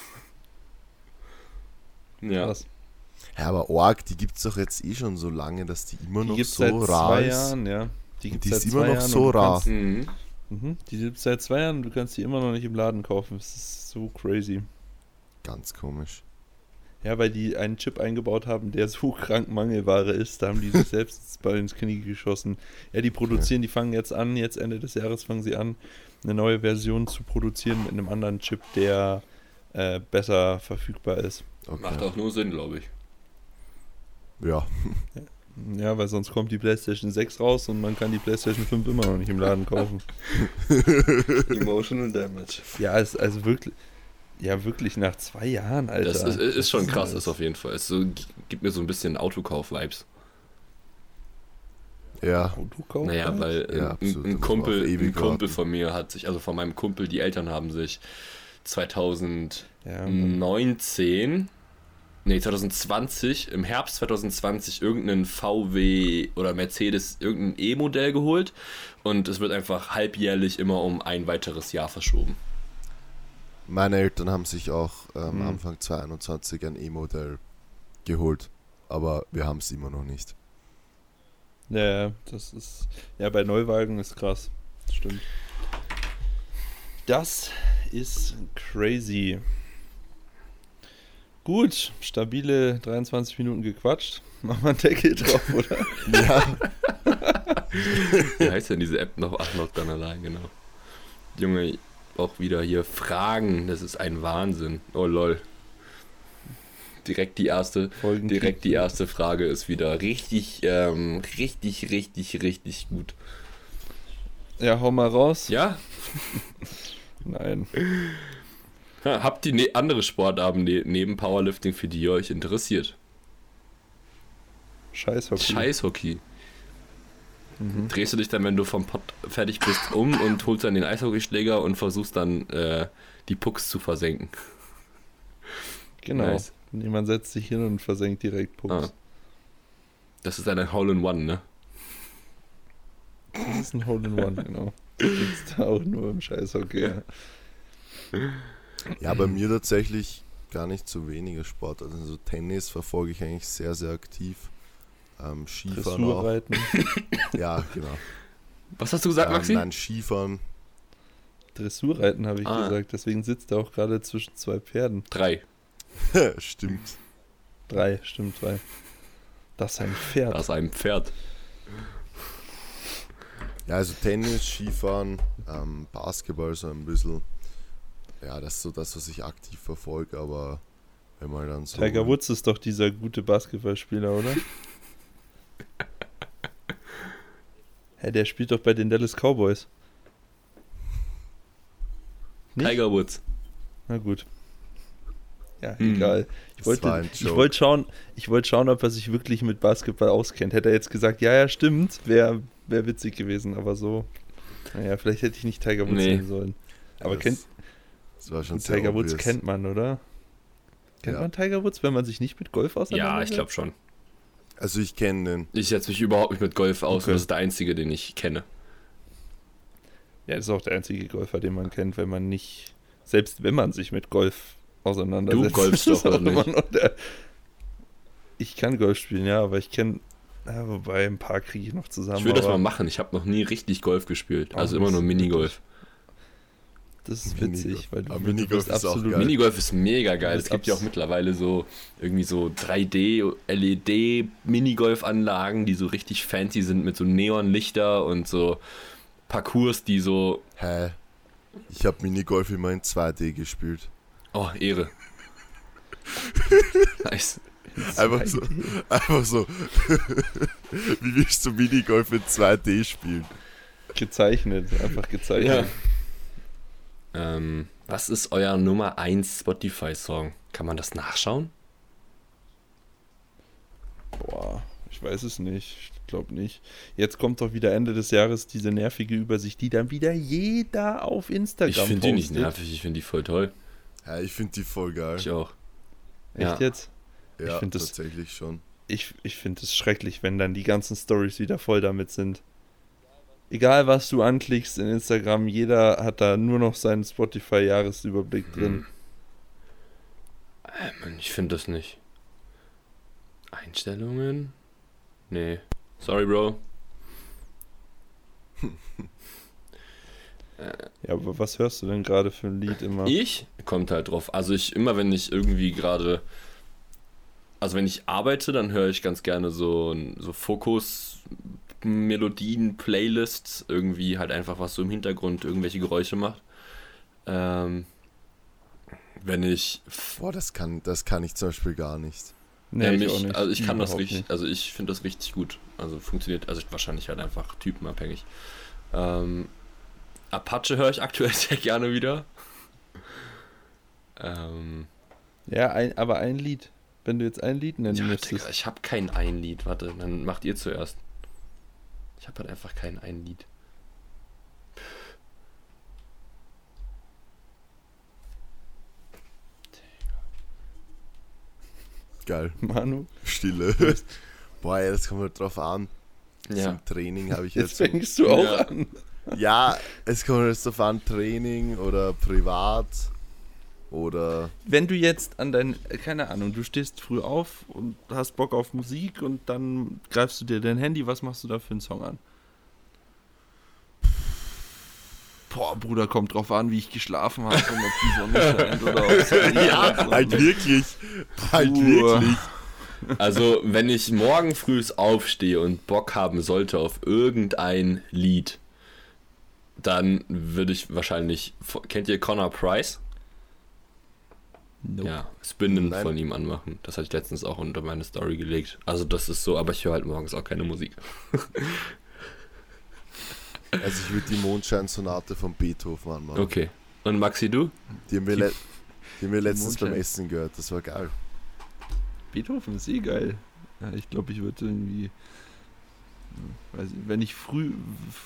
Ja, Krass. Ja, aber Org, die gibt es doch jetzt eh schon so lange, dass die immer Die noch so seit rar zwei ist. Jahren, ja. Die gibt Die es immer zwei noch Jahren so rar. Kannst, mhm. mhm, die gibt es seit zwei Jahren und du kannst die immer noch nicht im Laden kaufen. Das ist so crazy. Ganz komisch. Ja, weil die einen Chip eingebaut haben, der so krank Mangelware ist. Da haben die sich selbst bei ins Knie geschossen. Ja, die produzieren, die fangen jetzt an, jetzt Ende des Jahres fangen sie an, eine neue Version zu produzieren mit einem anderen Chip, der äh, besser verfügbar ist. Okay. macht auch nur Sinn, glaube ich. Ja, Ja, weil sonst kommt die PlayStation 6 raus und man kann die PlayStation 5 immer noch nicht im Laden kaufen. Emotional Damage. Ja, es, also wirklich, ja, wirklich nach zwei Jahren, Alter. Das ist, ist schon krass, denn ist auf jeden Fall. Es so, gibt mir so ein bisschen Autokauf-Vibes. ja. Autokauf? Naja, weil Ja, ein- absolut. ein, man Kumpel, ein Kumpel warten. von mir hat sich, also von meinem Kumpel, die Eltern haben sich 2019, Ja, nee, 2020, im Herbst 2020 irgendeinen VW oder Mercedes, irgendein E-Modell geholt und es wird einfach halbjährlich immer um ein weiteres Jahr verschoben. Meine Eltern haben sich auch ähm, Hm. Anfang 2021 ein E-Modell geholt. Aber wir haben es immer noch nicht. Ja, ja, das ist. Ja, bei Neuwagen ist krass. Stimmt. Das ist crazy. Gut, stabile 23 Minuten gequatscht. Machen wir einen Deckel drauf, oder? Ja, Wie heißt denn diese App noch? Ach, noch dann allein, genau. Junge, auch wieder hier Fragen, das ist ein Wahnsinn. Oh lol. Direkt die erste, Folgen direkt die erste Frage ist wieder richtig, ähm, richtig, richtig, richtig gut. Ja, hau mal raus. Ja? Nein. Ha, Habt ihr ne andere Sportarten ne neben Powerlifting, für die ihr euch interessiert? Scheiß Hockey. Scheißhockey. Mhm. Drehst du dich dann, wenn du vom Pott fertig bist, um und holst dann den Eishockeyschläger und versuchst dann äh, die Pucks zu versenken? Genau. Nice. Jemand setzt sich hin und versenkt direkt Pucks. Ah. Das ist ein Hole-in-One, ne? Das ist ein Hole in One, genau. Das gibt's da auch nur im Scheißhockey. Ja. Ja, bei mir tatsächlich gar nicht so wenige Sport. Also so Tennis verfolge ich eigentlich sehr, sehr aktiv. Ähm, Skifahren auch. Dressurreiten. Ja, genau. Was hast du gesagt, Ähm, Maxi? nein, Skifahren. Dressurreiten habe ich Ah. gesagt. Deswegen sitzt er auch gerade zwischen zwei Pferden. Drei. Stimmt. Drei, stimmt, drei. Das ist ein Pferd. Da ist ein Pferd. Ja, also Tennis, Skifahren, ähm, Basketball so ein bisschen. Ja, das ist so das, was ich aktiv verfolge, aber Wenn man dann so. Tiger Woods ist doch dieser gute Basketballspieler, oder? Hä, der spielt doch bei den Dallas Cowboys. Nicht? Tiger Woods. Na gut. Ja, Hm. egal. Ich wollte, ich wollte schauen, ich wollte schauen, ob er sich wirklich mit Basketball auskennt. Hätte er jetzt gesagt, ja, ja, stimmt, wäre wär witzig gewesen, aber so. Naja, vielleicht hätte ich nicht Tiger Woods Nee. nehmen sollen. Aber das, kennt, das war schon sehr Tiger Woods obvious. kennt man, oder? Kennt Ja. man Tiger Woods, wenn man sich nicht mit Golf Ja, auseinandersetzt? ich glaube schon. Also ich kenne den. Ich setze mich überhaupt nicht mit Golf aus Okay. und das ist der einzige, den ich kenne. Ja, das ist auch der einzige Golfer, den man kennt, wenn man nicht, selbst wenn man sich mit Golf auseinandersetzt. Du golfst doch, oder nicht? der- Ich kann Golf spielen, ja, aber ich kenne, ja, wobei ein paar kriege ich noch zusammen. Ich will das mal machen. Ich habe noch nie richtig Golf gespielt. Also immer nur Minigolf. Das ist Minigolf. witzig, weil du, Aber du Minigolf bist ist auch absolut geil. Minigolf ist mega geil. Es gibt ja auch mittlerweile so irgendwie so 3D LED Minigolf-Anlagen, die so richtig fancy sind mit so Neonlichter und so Parcours, die so Hä? Ich habe Minigolf immer in 2D gespielt. oh Ehre. nice. Einfach so, einfach so. Wie willst du Minigolf in 2D spielen? gezeichnet, einfach gezeichnet. Ähm, was ist euer Nummer 1 Spotify-Song? Kann man das nachschauen? Boah, ich weiß es nicht. Ich glaube nicht. Jetzt kommt doch wieder Ende des Jahres diese nervige Übersicht, die dann wieder jeder auf Instagram Ich finde die nicht nervig, ich finde die voll toll. Ja, ich finde die voll geil. Ich auch. Echt Ja. jetzt? ja, ich das- tatsächlich schon. Ich, ich finde es schrecklich, wenn dann die ganzen Stories wieder voll damit sind. Egal, was du anklickst in Instagram, jeder hat da nur noch seinen Spotify-Jahresüberblick drin. Äh, Mann, ich finde das nicht. Einstellungen? Nee. Sorry, Bro. Ja, aber was hörst du denn gerade für ein Lied immer? Ich? Kommt halt drauf. Also ich, immer wenn ich irgendwie gerade. Also wenn ich arbeite, dann höre ich ganz gerne so, ein- so Fokus. Melodien, Playlists, irgendwie halt einfach was so im Hintergrund irgendwelche Geräusche macht. Ähm, wenn ich Boah, das kann, das kann ich zum Beispiel gar nicht. Nee, Ja, ich mich, auch nicht. Also ich kann das Überhaupt richtig, nicht. also ich finde das richtig gut. Also funktioniert, also wahrscheinlich halt einfach typenabhängig. Ähm, Apache höre ich aktuell sehr gerne wieder. Ähm, Ja, ein, aber ein Lied. Wenn du jetzt ein Lied nennen ja, müsstest. Digga, ich habe kein ein Lied. Warte, dann macht ihr zuerst. Ich habe halt einfach kein ein Lied. Geil. Manu, Stille. Boah, ja, das kommt halt drauf an. Ja. Zum Training habe ich jetzt jetzt. fängst du auch Ja. an. ja, es kommt jetzt drauf an, Training oder privat oder. Wenn du jetzt an dein, äh, keine Ahnung, du stehst früh auf und hast Bock auf Musik und dann greifst du dir dein Handy, was machst du da für einen Song an? Boah, Bruder, kommt drauf an, wie ich geschlafen habe und ob die Sonne scheint oder ob es Ja, halt wirklich. Halt wirklich. Also, wenn ich morgen früh aufstehe und Bock haben sollte auf irgendein Lied, dann würde ich wahrscheinlich. Kennt ihr Connor Price? Nope. Ja, Spinnen Nein. von ihm anmachen. Das hatte ich letztens auch unter meine Story gelegt. Also, das ist so, aber ich höre halt morgens auch keine Musik. Also ich würde die Mondscheinsonate von Beethoven anmachen. Okay. Und Maxi, du? Die haben wir, le die haben wir letztens Mondschein. beim Essen gehört. Das war geil. Beethoven ist eh geil. Ja, ich glaube, ich würde irgendwie. Weiß ich, wenn ich früh.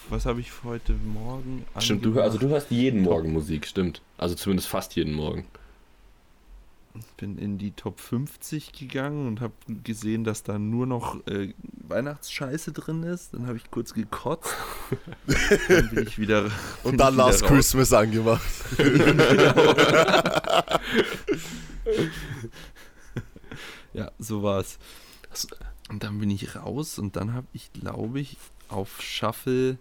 Was habe ich heute Morgen? Stimmt, du, also du hörst jeden Morgen Musik, stimmt. Also zumindest fast jeden Morgen. Bin in die Top 50 gegangen und habe gesehen, dass da nur noch äh, Weihnachtsscheiße drin ist. Dann habe ich kurz gekotzt. dann bin ich wieder. Und dann wieder Last raus. Christmas angemacht. Ja, so war's. Und dann bin ich raus und dann habe ich, glaube ich, auf Shuffle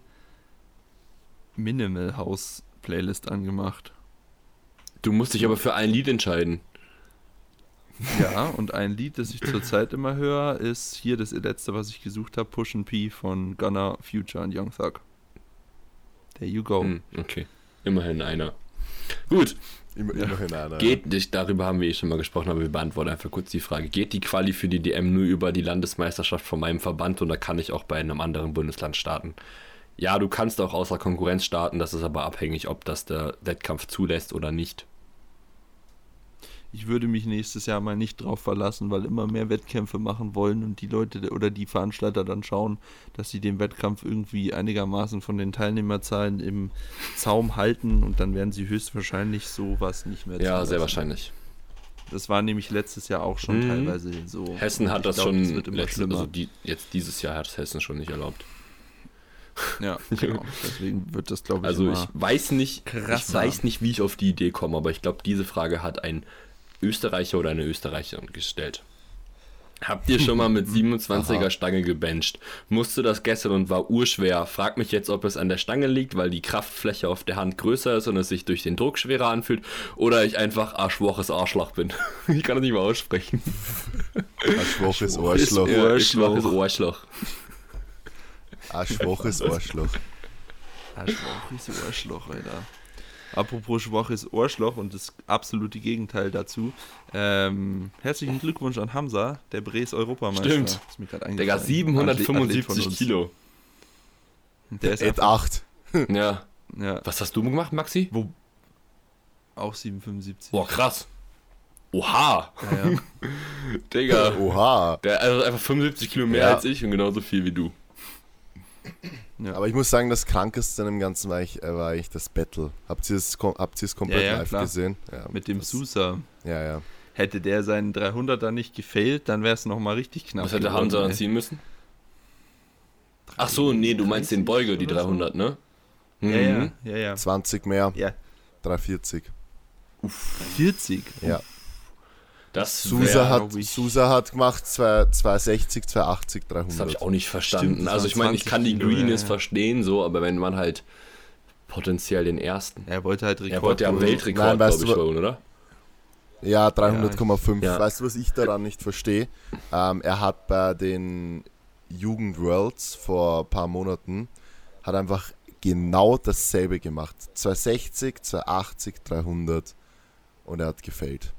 Minimal House Playlist angemacht. Du musst dich aber für ein Lied entscheiden. Ja, und ein Lied, das ich zurzeit immer höre, ist hier das letzte, was ich gesucht habe, Push and P von Gunner, Future und Young Thug. There you go. Hm, okay. Immerhin einer. Gut, Immer, immerhin einer. geht nicht, darüber haben wir eh schon mal gesprochen, aber wir beantworten einfach kurz die Frage. Geht die Quali für die DM nur über die Landesmeisterschaft von meinem Verband oder kann ich auch bei einem anderen Bundesland starten? Ja, du kannst auch außer Konkurrenz starten, das ist aber abhängig, ob das der Wettkampf zulässt oder nicht. Ich würde mich nächstes Jahr mal nicht drauf verlassen, weil immer mehr Wettkämpfe machen wollen und die Leute oder die Veranstalter dann schauen, dass sie den Wettkampf irgendwie einigermaßen von den Teilnehmerzahlen im Zaum halten und dann werden sie höchstwahrscheinlich sowas nicht mehr Ja, sehr wahrscheinlich. Das war nämlich letztes Jahr auch schon Mhm. teilweise so. Hessen hat ich das glaub, schon, das letzte, schlimmer. also die, jetzt dieses Jahr hat es Hessen schon nicht erlaubt. ja, genau. Deswegen wird das, glaube ich, Also immer ich weiß nicht, ich krasser. weiß nicht, wie ich auf die Idee komme, aber ich glaube, diese Frage hat ein Österreicher oder eine Österreicherin gestellt. Habt ihr schon mal mit 27er Aha. Stange gebencht? Musste das gestern und war urschwer. Frag mich jetzt, ob es an der Stange liegt, weil die Kraftfläche auf der Hand größer ist und es sich durch den Druck schwerer anfühlt, oder ich einfach arschwoches Arschloch bin. ich kann das nicht mal aussprechen. Schwaches Arschloch. Schwaches Arschloch. Ein schwaches Arschloch. Schwaches Ohrschloch, Alter. Apropos schwaches Ohrschloch und das absolute Gegenteil dazu. Ähm, herzlichen Glückwunsch an Hamza, der Bres Europameister. Stimmt. Ist mir Digga, eingefallen. Athlet- Athlet von 775 uns. Kilo. Der ist Ed einfach, 8. Ja. ja, Was hast du gemacht, Maxi? wo, auch 775. Boah, krass. Oha. Ja, ja. Digga. Oha. Der also einfach 75 Kilo mehr Ja. als ich und genauso viel wie du. Aber ich muss sagen, das Krankeste an dem Ganzen war eigentlich, äh, war eigentlich das Battle. Habt ihr es, habt ihr es komplett Ja, ja, live klar. gesehen? Ja, Mit dem das, Sousa. Ja, ja. Hätte der seinen 300er nicht gefailt, dann wäre es nochmal richtig knapp. Was hätte Hamza dann ziehen müssen? Ach so, nee, du meinst den Beuger, die oder so. 300, ne? Ja, ja, ja, ja. 20 mehr, Ja, 340. 40. Ja. Das, Sousa wär- hat, Sousa hat gemacht 2, 260, 280, das habe 300. ich auch nicht verstanden. Stimmt, also ich meine, ich 20 kann die Greenness ja, verstehen, so, aber wenn man halt potenziell den ersten. Er wollte halt Rekord. Er wollte ja. Weltrekord, glaube ich, holen, oder? Ja, 300,5. Ja. Weißt du, was ich daran nicht verstehe? Ähm, er hat bei den Jugend Worlds vor ein paar Monaten hat einfach genau dasselbe gemacht. 260, 280, 300 und er hat gefällt.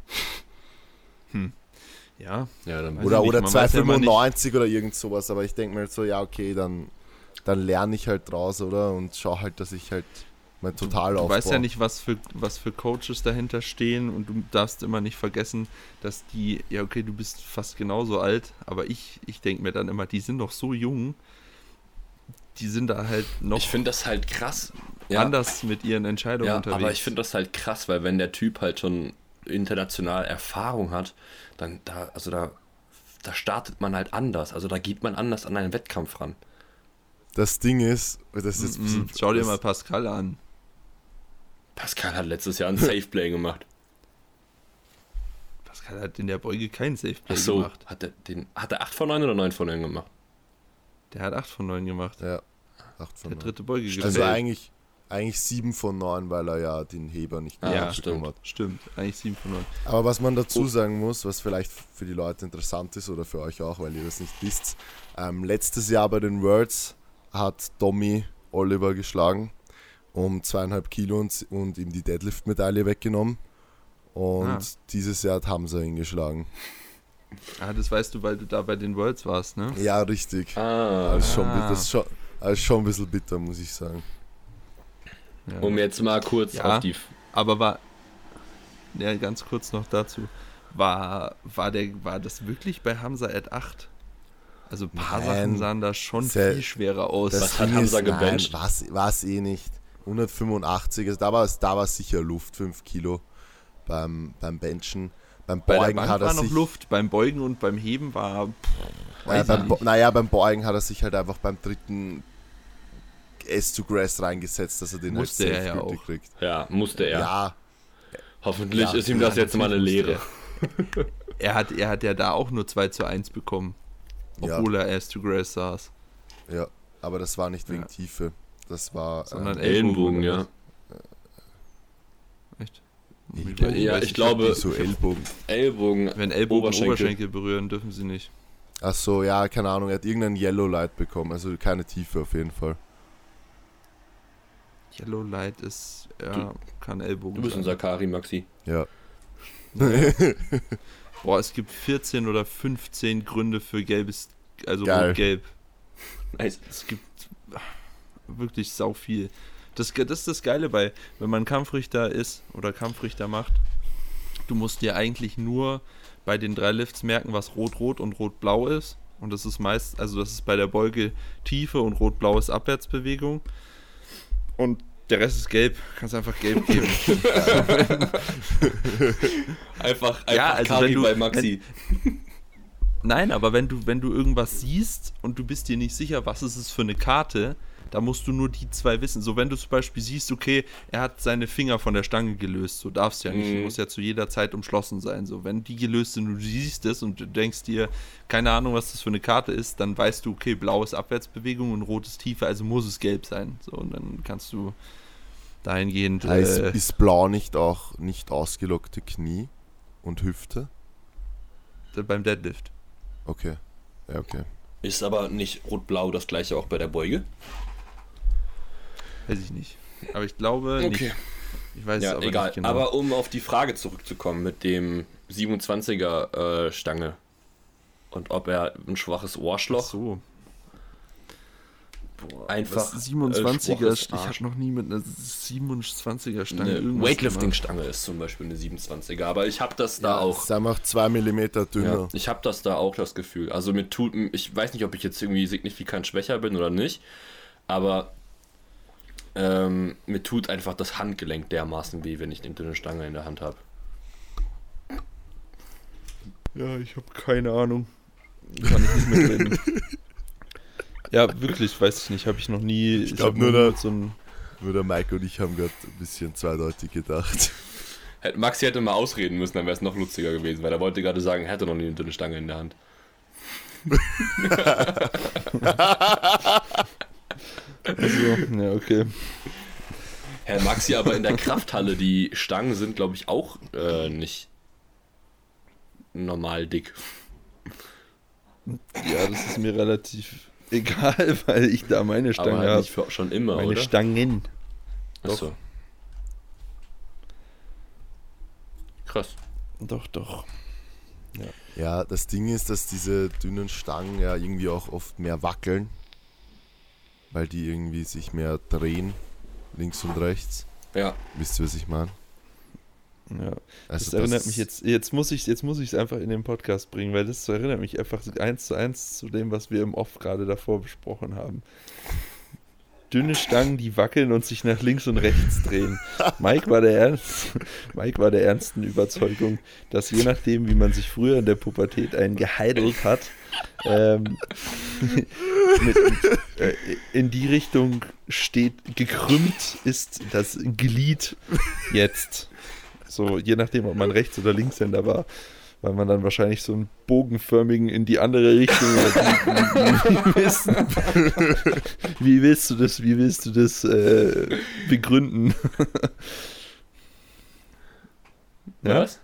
Ja, Ja, dann Oder, oder man weiß ja immer 295 oder irgend sowas, aber ich denke mir halt so, ja okay, dann, dann lerne ich halt draus, oder? Und schau halt, dass ich halt mein Total Du aufbaue. weißt ja nicht, was für, was für Coaches dahinter stehen und du darfst immer nicht vergessen, dass die, ja okay, du bist fast genauso alt, aber ich, ich denke mir dann immer, die sind doch so jung, die sind da halt noch Ich finde das halt krass. Ja, anders mit ihren Entscheidungen ja unterwegs. aber ich finde das halt krass, weil wenn der Typ halt schon international Erfahrung hat, dann da, also da, da startet man halt anders. Also da geht man anders an einen Wettkampf ran. Das Ding ist, das ist bisschen- Mhm. Schau dir mal Pascal an. Pascal hat letztes Jahr ein Safe-Play gemacht. Pascal hat in der Beuge kein Safe-Play Ach so, gemacht. hat er, den, hat er 8 von 9 oder 9 von 9 gemacht? Der hat 8 von 9 gemacht. Ja, 8 von Der 9. dritte Beuge Also gefällt. eigentlich, eigentlich 7 von 9, weil er ja den Heber nicht Ah, Ja, gut stimmt. bekommen hat. Stimmt, eigentlich 7 von 9. Aber was man Oh. dazu sagen muss, was vielleicht für die Leute interessant ist oder für euch auch, weil ihr das nicht wisst, ähm, letztes Jahr bei den Worlds hat Tommy Oliver geschlagen um zweieinhalb Kilo und, und ihm die Deadlift-Medaille weggenommen. Und Ah. dieses Jahr hat Hamza ihn geschlagen. Ah, das weißt du, weil du da bei den Worlds warst, ne? Ja, richtig. Ah, Das ist schon, Ah. das ist schon, das ist schon ein bisschen bitter, muss ich sagen. Ja. um jetzt mal kurz Ja. auf die. Aber war. Ja, ganz kurz noch dazu. War, war, der, war das wirklich bei Hamza at 8? Also ein paar Nein. Sachen sahen da schon Sehr- viel schwerer aus. Was hat Hamza gebencht? War es eh nicht. 185, also da war es da war's sicher Luft, 5 Kilo beim, beim Benchen. Beim bei Beugen Bank hat er war noch sich, Luft, beim Beugen und beim Heben war. Pff, äh, beim, naja, beim Beugen hat er sich halt einfach beim dritten S to Grass reingesetzt, dass er den Musste halt er ja auch. kriegt. Ja, musste er. Ja, Hoffentlich Ja, ist ihm ja, das jetzt mal eine Lehre. musste Er hat, er hat ja da auch nur 2 zu 1 bekommen. Ja. Obwohl er erst to Grass saß. ja, aber das war nicht wegen Ja. Tiefe. Das war Sondern ähm, Ellenbogen, Ellbogen, ja. oder Ich Echt? glaub- Ja, ich nicht, glaube- so Ellbogen. Ellbogen. Wenn Ellbogen Oberschenkel. Oberschenkel. berühren, dürfen sie nicht. Ach so, ja, keine Ahnung, er hat irgendein Yellow Light bekommen, also keine Tiefe auf jeden Fall. Yellow Light ist, ja, Du- kann Ellbogen Du bist ein. Sakari, Maxi. Ja. Boah, es gibt 14 oder 15 Gründe für gelbes, also Geil. rot-gelb. Nice. Es gibt wirklich sau viel. Das, das ist das Geile bei, wenn man Kampfrichter ist oder Kampfrichter macht. Du musst dir eigentlich nur bei den drei Lifts merken, was rot-rot und rot-blau ist. Und das ist meist, also das ist bei der Beuge Tiefe und rot-blau ist Abwärtsbewegung. Und der Rest ist gelb. Kannst einfach gelb geben. Einfach, einfach Ja, also Kari wenn du- bei Maxi. Nein, aber wenn du, wenn du irgendwas siehst und du bist dir nicht sicher, was ist es für eine Karte, da musst du nur die zwei wissen. So, wenn du zum Beispiel siehst, okay, er hat seine Finger von der Stange gelöst, so darfst du ja nicht, Mhm. du musst ja zu jeder Zeit umschlossen sein. So, wenn die gelöst sind und du siehst es und du denkst dir, keine Ahnung, was das für eine Karte ist, dann weißt du, okay, blau ist Abwärtsbewegung und rot ist Tiefe, also muss es gelb sein. So, und dann kannst du dahingehend. Heißt, Äh, ist blau nicht auch nicht ausgelockte Knie und Hüfte? beim Deadlift. Okay. Ja, okay. Ist aber nicht rot-blau das gleiche auch bei der Beuge? Weiß ich nicht. Aber ich glaube nicht. Ich weiß es Ja, aber egal. nicht genau. Aber um auf die Frage zurückzukommen mit dem 27er äh, Stange und ob er ein schwaches Ach Ohrschloch so. einfach Was 27er, äh, ich habe noch nie mit einer 27er Stange eine irgendwas Weightlifting-Stange ist zum Beispiel eine 27er, aber ich habe das da auch. Ist einfach 2 mm dünner. Ja, ich habe das da auch das Gefühl. Also mir tut, ich weiß nicht, ob ich jetzt irgendwie signifikant schwächer bin oder nicht, aber ähm, mir tut einfach das Handgelenk dermaßen weh, wenn ich eine dünne Stange in der Hand habe. Ja, ich habe keine Ahnung. Kann ich nicht mitreden. ja, wirklich, weiß ich nicht. Habe ich noch nie. Ich, glaub hab nur mit so ein, Nur der Mike und ich haben gerade ein bisschen zweideutig gedacht. Maxi hätte mal ausreden müssen, dann wäre es noch lustiger gewesen, weil er wollte gerade sagen, er hätte noch nie eine dünne Stange in der Hand. also, ja, okay. Herr Maxi, aber in der Krafthalle, die Stangen sind, glaube ich, auch äh, nicht normal dick. Ja, das ist mir relativ egal, weil ich da meine Stange aber halt habe. nicht für, schon immer, Meine oder? Stangen. Achso. Krass. Doch, doch. Ja, das Ding ist, dass diese dünnen Stangen ja irgendwie auch oft mehr wackeln. Weil die irgendwie sich mehr drehen, links und rechts. Ja, Wisst ihr, was ich meine? Ja. Also das erinnert mich jetzt, jetzt muss ich jetzt muss ich es einfach in den Podcast bringen, weil das erinnert mich einfach eins zu eins zu dem, was wir im Off gerade davor besprochen haben. Dünne Stangen, die wackeln und sich nach links und rechts drehen. Mike war der Ernst, Mike war der ernsten Überzeugung, dass je nachdem, wie man sich früher in der Pubertät einen geheidelt hat, ähm, mit, äh, in die Richtung steht, gekrümmt ist das Glied jetzt. So, je nachdem, ob man Rechts- oder Linkshänder war, weil man dann wahrscheinlich so einen bogenförmigen in die andere Richtung. Wie, willst, wie willst du das, wie willst du das äh, begründen? ja? was?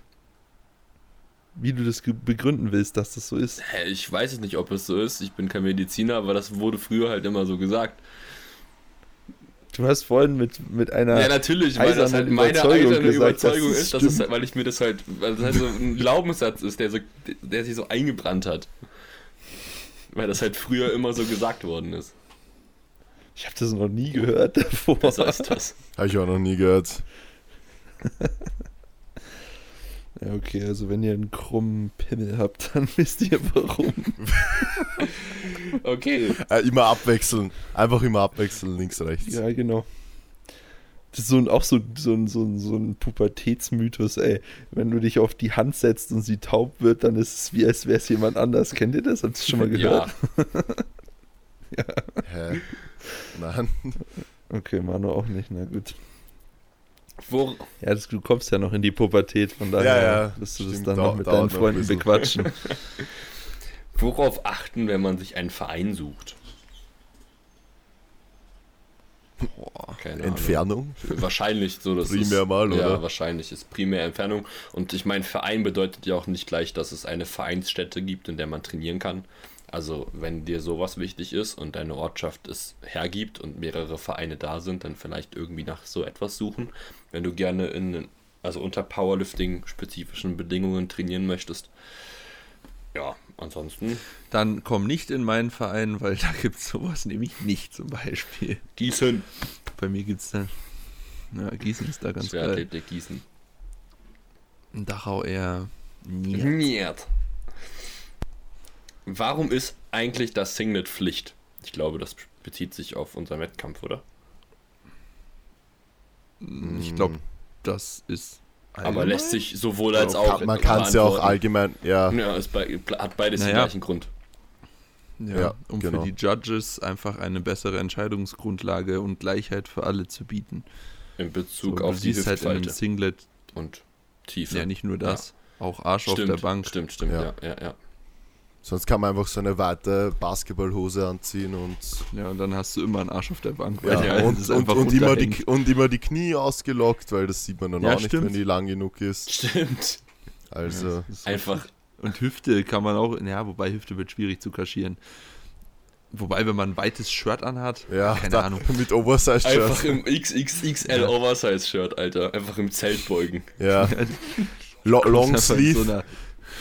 Wie du das begründen willst, dass das so ist. Ich weiß es nicht, ob es so ist. Ich bin kein Mediziner, aber das wurde früher halt immer so gesagt. Du hast vorhin mit, mit einer. Ja, natürlich, weil das halt meine Überzeugung eiserne gesagt, Überzeugung dass es ist, dass es halt, weil ich mir das halt, weil das halt so ein Glaubenssatz ist, der, so, der sich so eingebrannt hat. Weil das halt früher immer so gesagt worden ist. Ich habe das noch nie gehört davor. Was heißt das? Habe ich auch noch nie gehört. Ja, okay, also wenn ihr einen krummen Pimmel habt, dann wisst ihr warum. Okay. Äh, immer abwechseln. Einfach immer abwechseln, links, rechts. Ja, genau. Das ist so ein, auch so, so, ein, so, ein, so ein Pubertätsmythos, ey. Wenn du dich auf die Hand setzt und sie taub wird, dann ist es wie, als wäre es jemand anders. Kennt ihr das? Habt ihr das schon mal gehört? Ja, Hä? Nein. Okay, Manu auch nicht, na gut. Wo, Ja, das, du kommst ja noch in die Pubertät, von daher Ja, ja, wirst du das stimmt, dann noch mit deinen Freunden bequatschen. worauf achten, wenn man sich einen Verein sucht? Keine Ahnung. Entfernung? Wahrscheinlich so, das Primär ist, mal, Ja, oder? wahrscheinlich ist primär Entfernung. Und ich meine, Verein bedeutet ja auch nicht gleich, dass es eine Vereinsstätte gibt, in der man trainieren kann, Also, wenn dir sowas wichtig ist und deine Ortschaft es hergibt und mehrere Vereine da sind, dann vielleicht irgendwie nach so etwas suchen. Wenn du gerne in, also unter Powerlifting-spezifischen Bedingungen trainieren möchtest. Ja, ansonsten Dann komm nicht in meinen Verein, weil da gibt es sowas nämlich nicht zum Beispiel. Gießen. Bei mir gibt es dann. Ja, Gießen ist da ganz geil. Gießen. Dachau eher. nie. Niet. Warum ist eigentlich das Singlet Pflicht? Ich glaube, das bezieht sich auf unseren Wettkampf, oder? Ich glaube, das ist. Aber allgemein. lässt sich sowohl als auch. man kann es ja auch allgemein, ja. Ja, es bei, hat beides den Naja. gleichen Grund. Ja, Ja, um genau. für die Judges einfach eine bessere Entscheidungsgrundlage und Gleichheit für alle zu bieten. In Bezug So, auf die halt in einem Singlet und Tiefe. ja nicht nur das, auch Arsch stimmt, auf der Bank. Stimmt, stimmt, ja, Ja. ja, ja. Sonst kann man einfach so eine weite Basketballhose anziehen und, Ja, und dann hast du immer einen Arsch auf der Bank. ja, weil und, und, und, immer die, und immer die Knie ausgelockt, weil das sieht man dann Ja, auch nicht, stimmt. wenn die lang genug ist. Stimmt. Also, ist Einfach, Und Hüfte kann man auch, ja, wobei Hüfte wird schwierig zu kaschieren. Wobei, wenn man ein weites Shirt anhat, ja, keine da, Ahnung. mit Oversize-Shirt. einfach im XXXL Ja. Oversize-Shirt, Alter. Einfach im Zelt beugen. Ja. Lo Long in so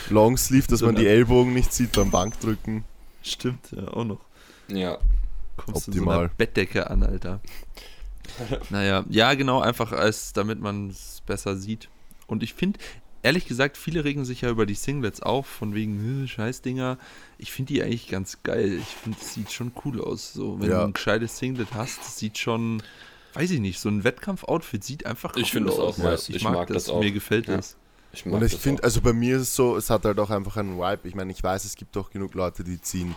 Sleeve, einer- Long Sleeve, dass so man die Ellbogen nicht sieht beim Bankdrücken. Stimmt, ja, auch noch. Ja. Kommst du in so Optimal. Bettdecke an, Alter. naja, ja, genau, einfach als damit man es besser sieht. Und ich finde, ehrlich gesagt, viele regen sich ja über die Singlets auf, von wegen "Äh, Scheißdinger. Ich finde die eigentlich ganz geil. Ich finde, es sieht schon cool aus. So, wenn Ja. du ein gescheites Singlet hast, das sieht schon, weiß ich nicht, so ein Wettkampf-Outfit sieht einfach cool Ich finde das aus. auch nice. Ich, Ich mag, mag das, das auch. mir gefällt Ja. das. Ich Und ich finde, also bei mir ist es so, es hat halt auch einfach einen Vibe. Ich meine, ich weiß, es gibt auch genug Leute, die ziehen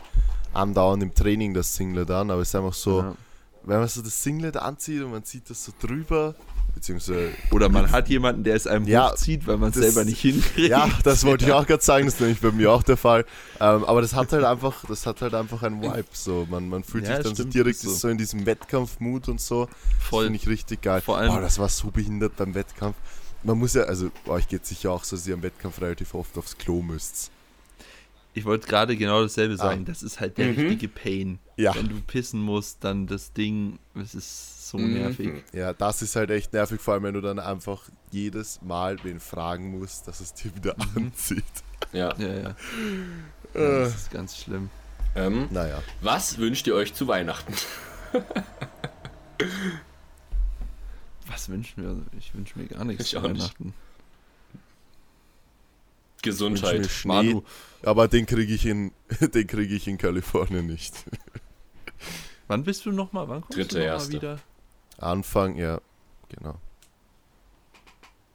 andauernd im Training das Singlet an, aber es ist einfach so, Ja. wenn man so das Singlet anzieht und man zieht das so drüber, beziehungsweise, Oder man hat jemanden, der es einem Ja, hochzieht, weil man es selber nicht hinkriegt. ja, das wollte ich auch gerade sagen, das ist nämlich bei mir auch der Fall. Ähm, aber das hat halt einfach, das hat halt einfach einen Vibe. So, man, man fühlt Ja, sich dann so stimmt, direkt ist so. so. in diesem Wettkampfmut und so. Voll. Finde ich richtig geil. Vor allem- Boah, das war so behindert beim Wettkampf. Man muss ja, also euch geht sicher auch so, dass ihr am Wettkampf relativ oft aufs Klo müsst. Ich wollte gerade genau dasselbe sagen. Ah. Das ist halt der Mhm. richtige Pain. Ja. Wenn du pissen musst, dann das Ding, es ist so Mhm. nervig. Ja, das ist halt echt nervig, vor allem wenn du dann einfach jedes Mal wen fragen musst, dass es dir wieder Mhm. anzieht. Ja. Ja, ja. ja das ist ganz schlimm. Ähm, naja. was wünscht ihr euch zu Weihnachten? Was wünschen wir? Ich wünsche mir gar nichts Ich auch nicht. Weihnachten. Gesundheit. Mir Schnee, Manu, aber den kriege ich in, den kriege ich in Kalifornien nicht. wann bist du nochmal? Wann kommst Dritte, du nochmal erste. wieder? Anfang, ja, genau.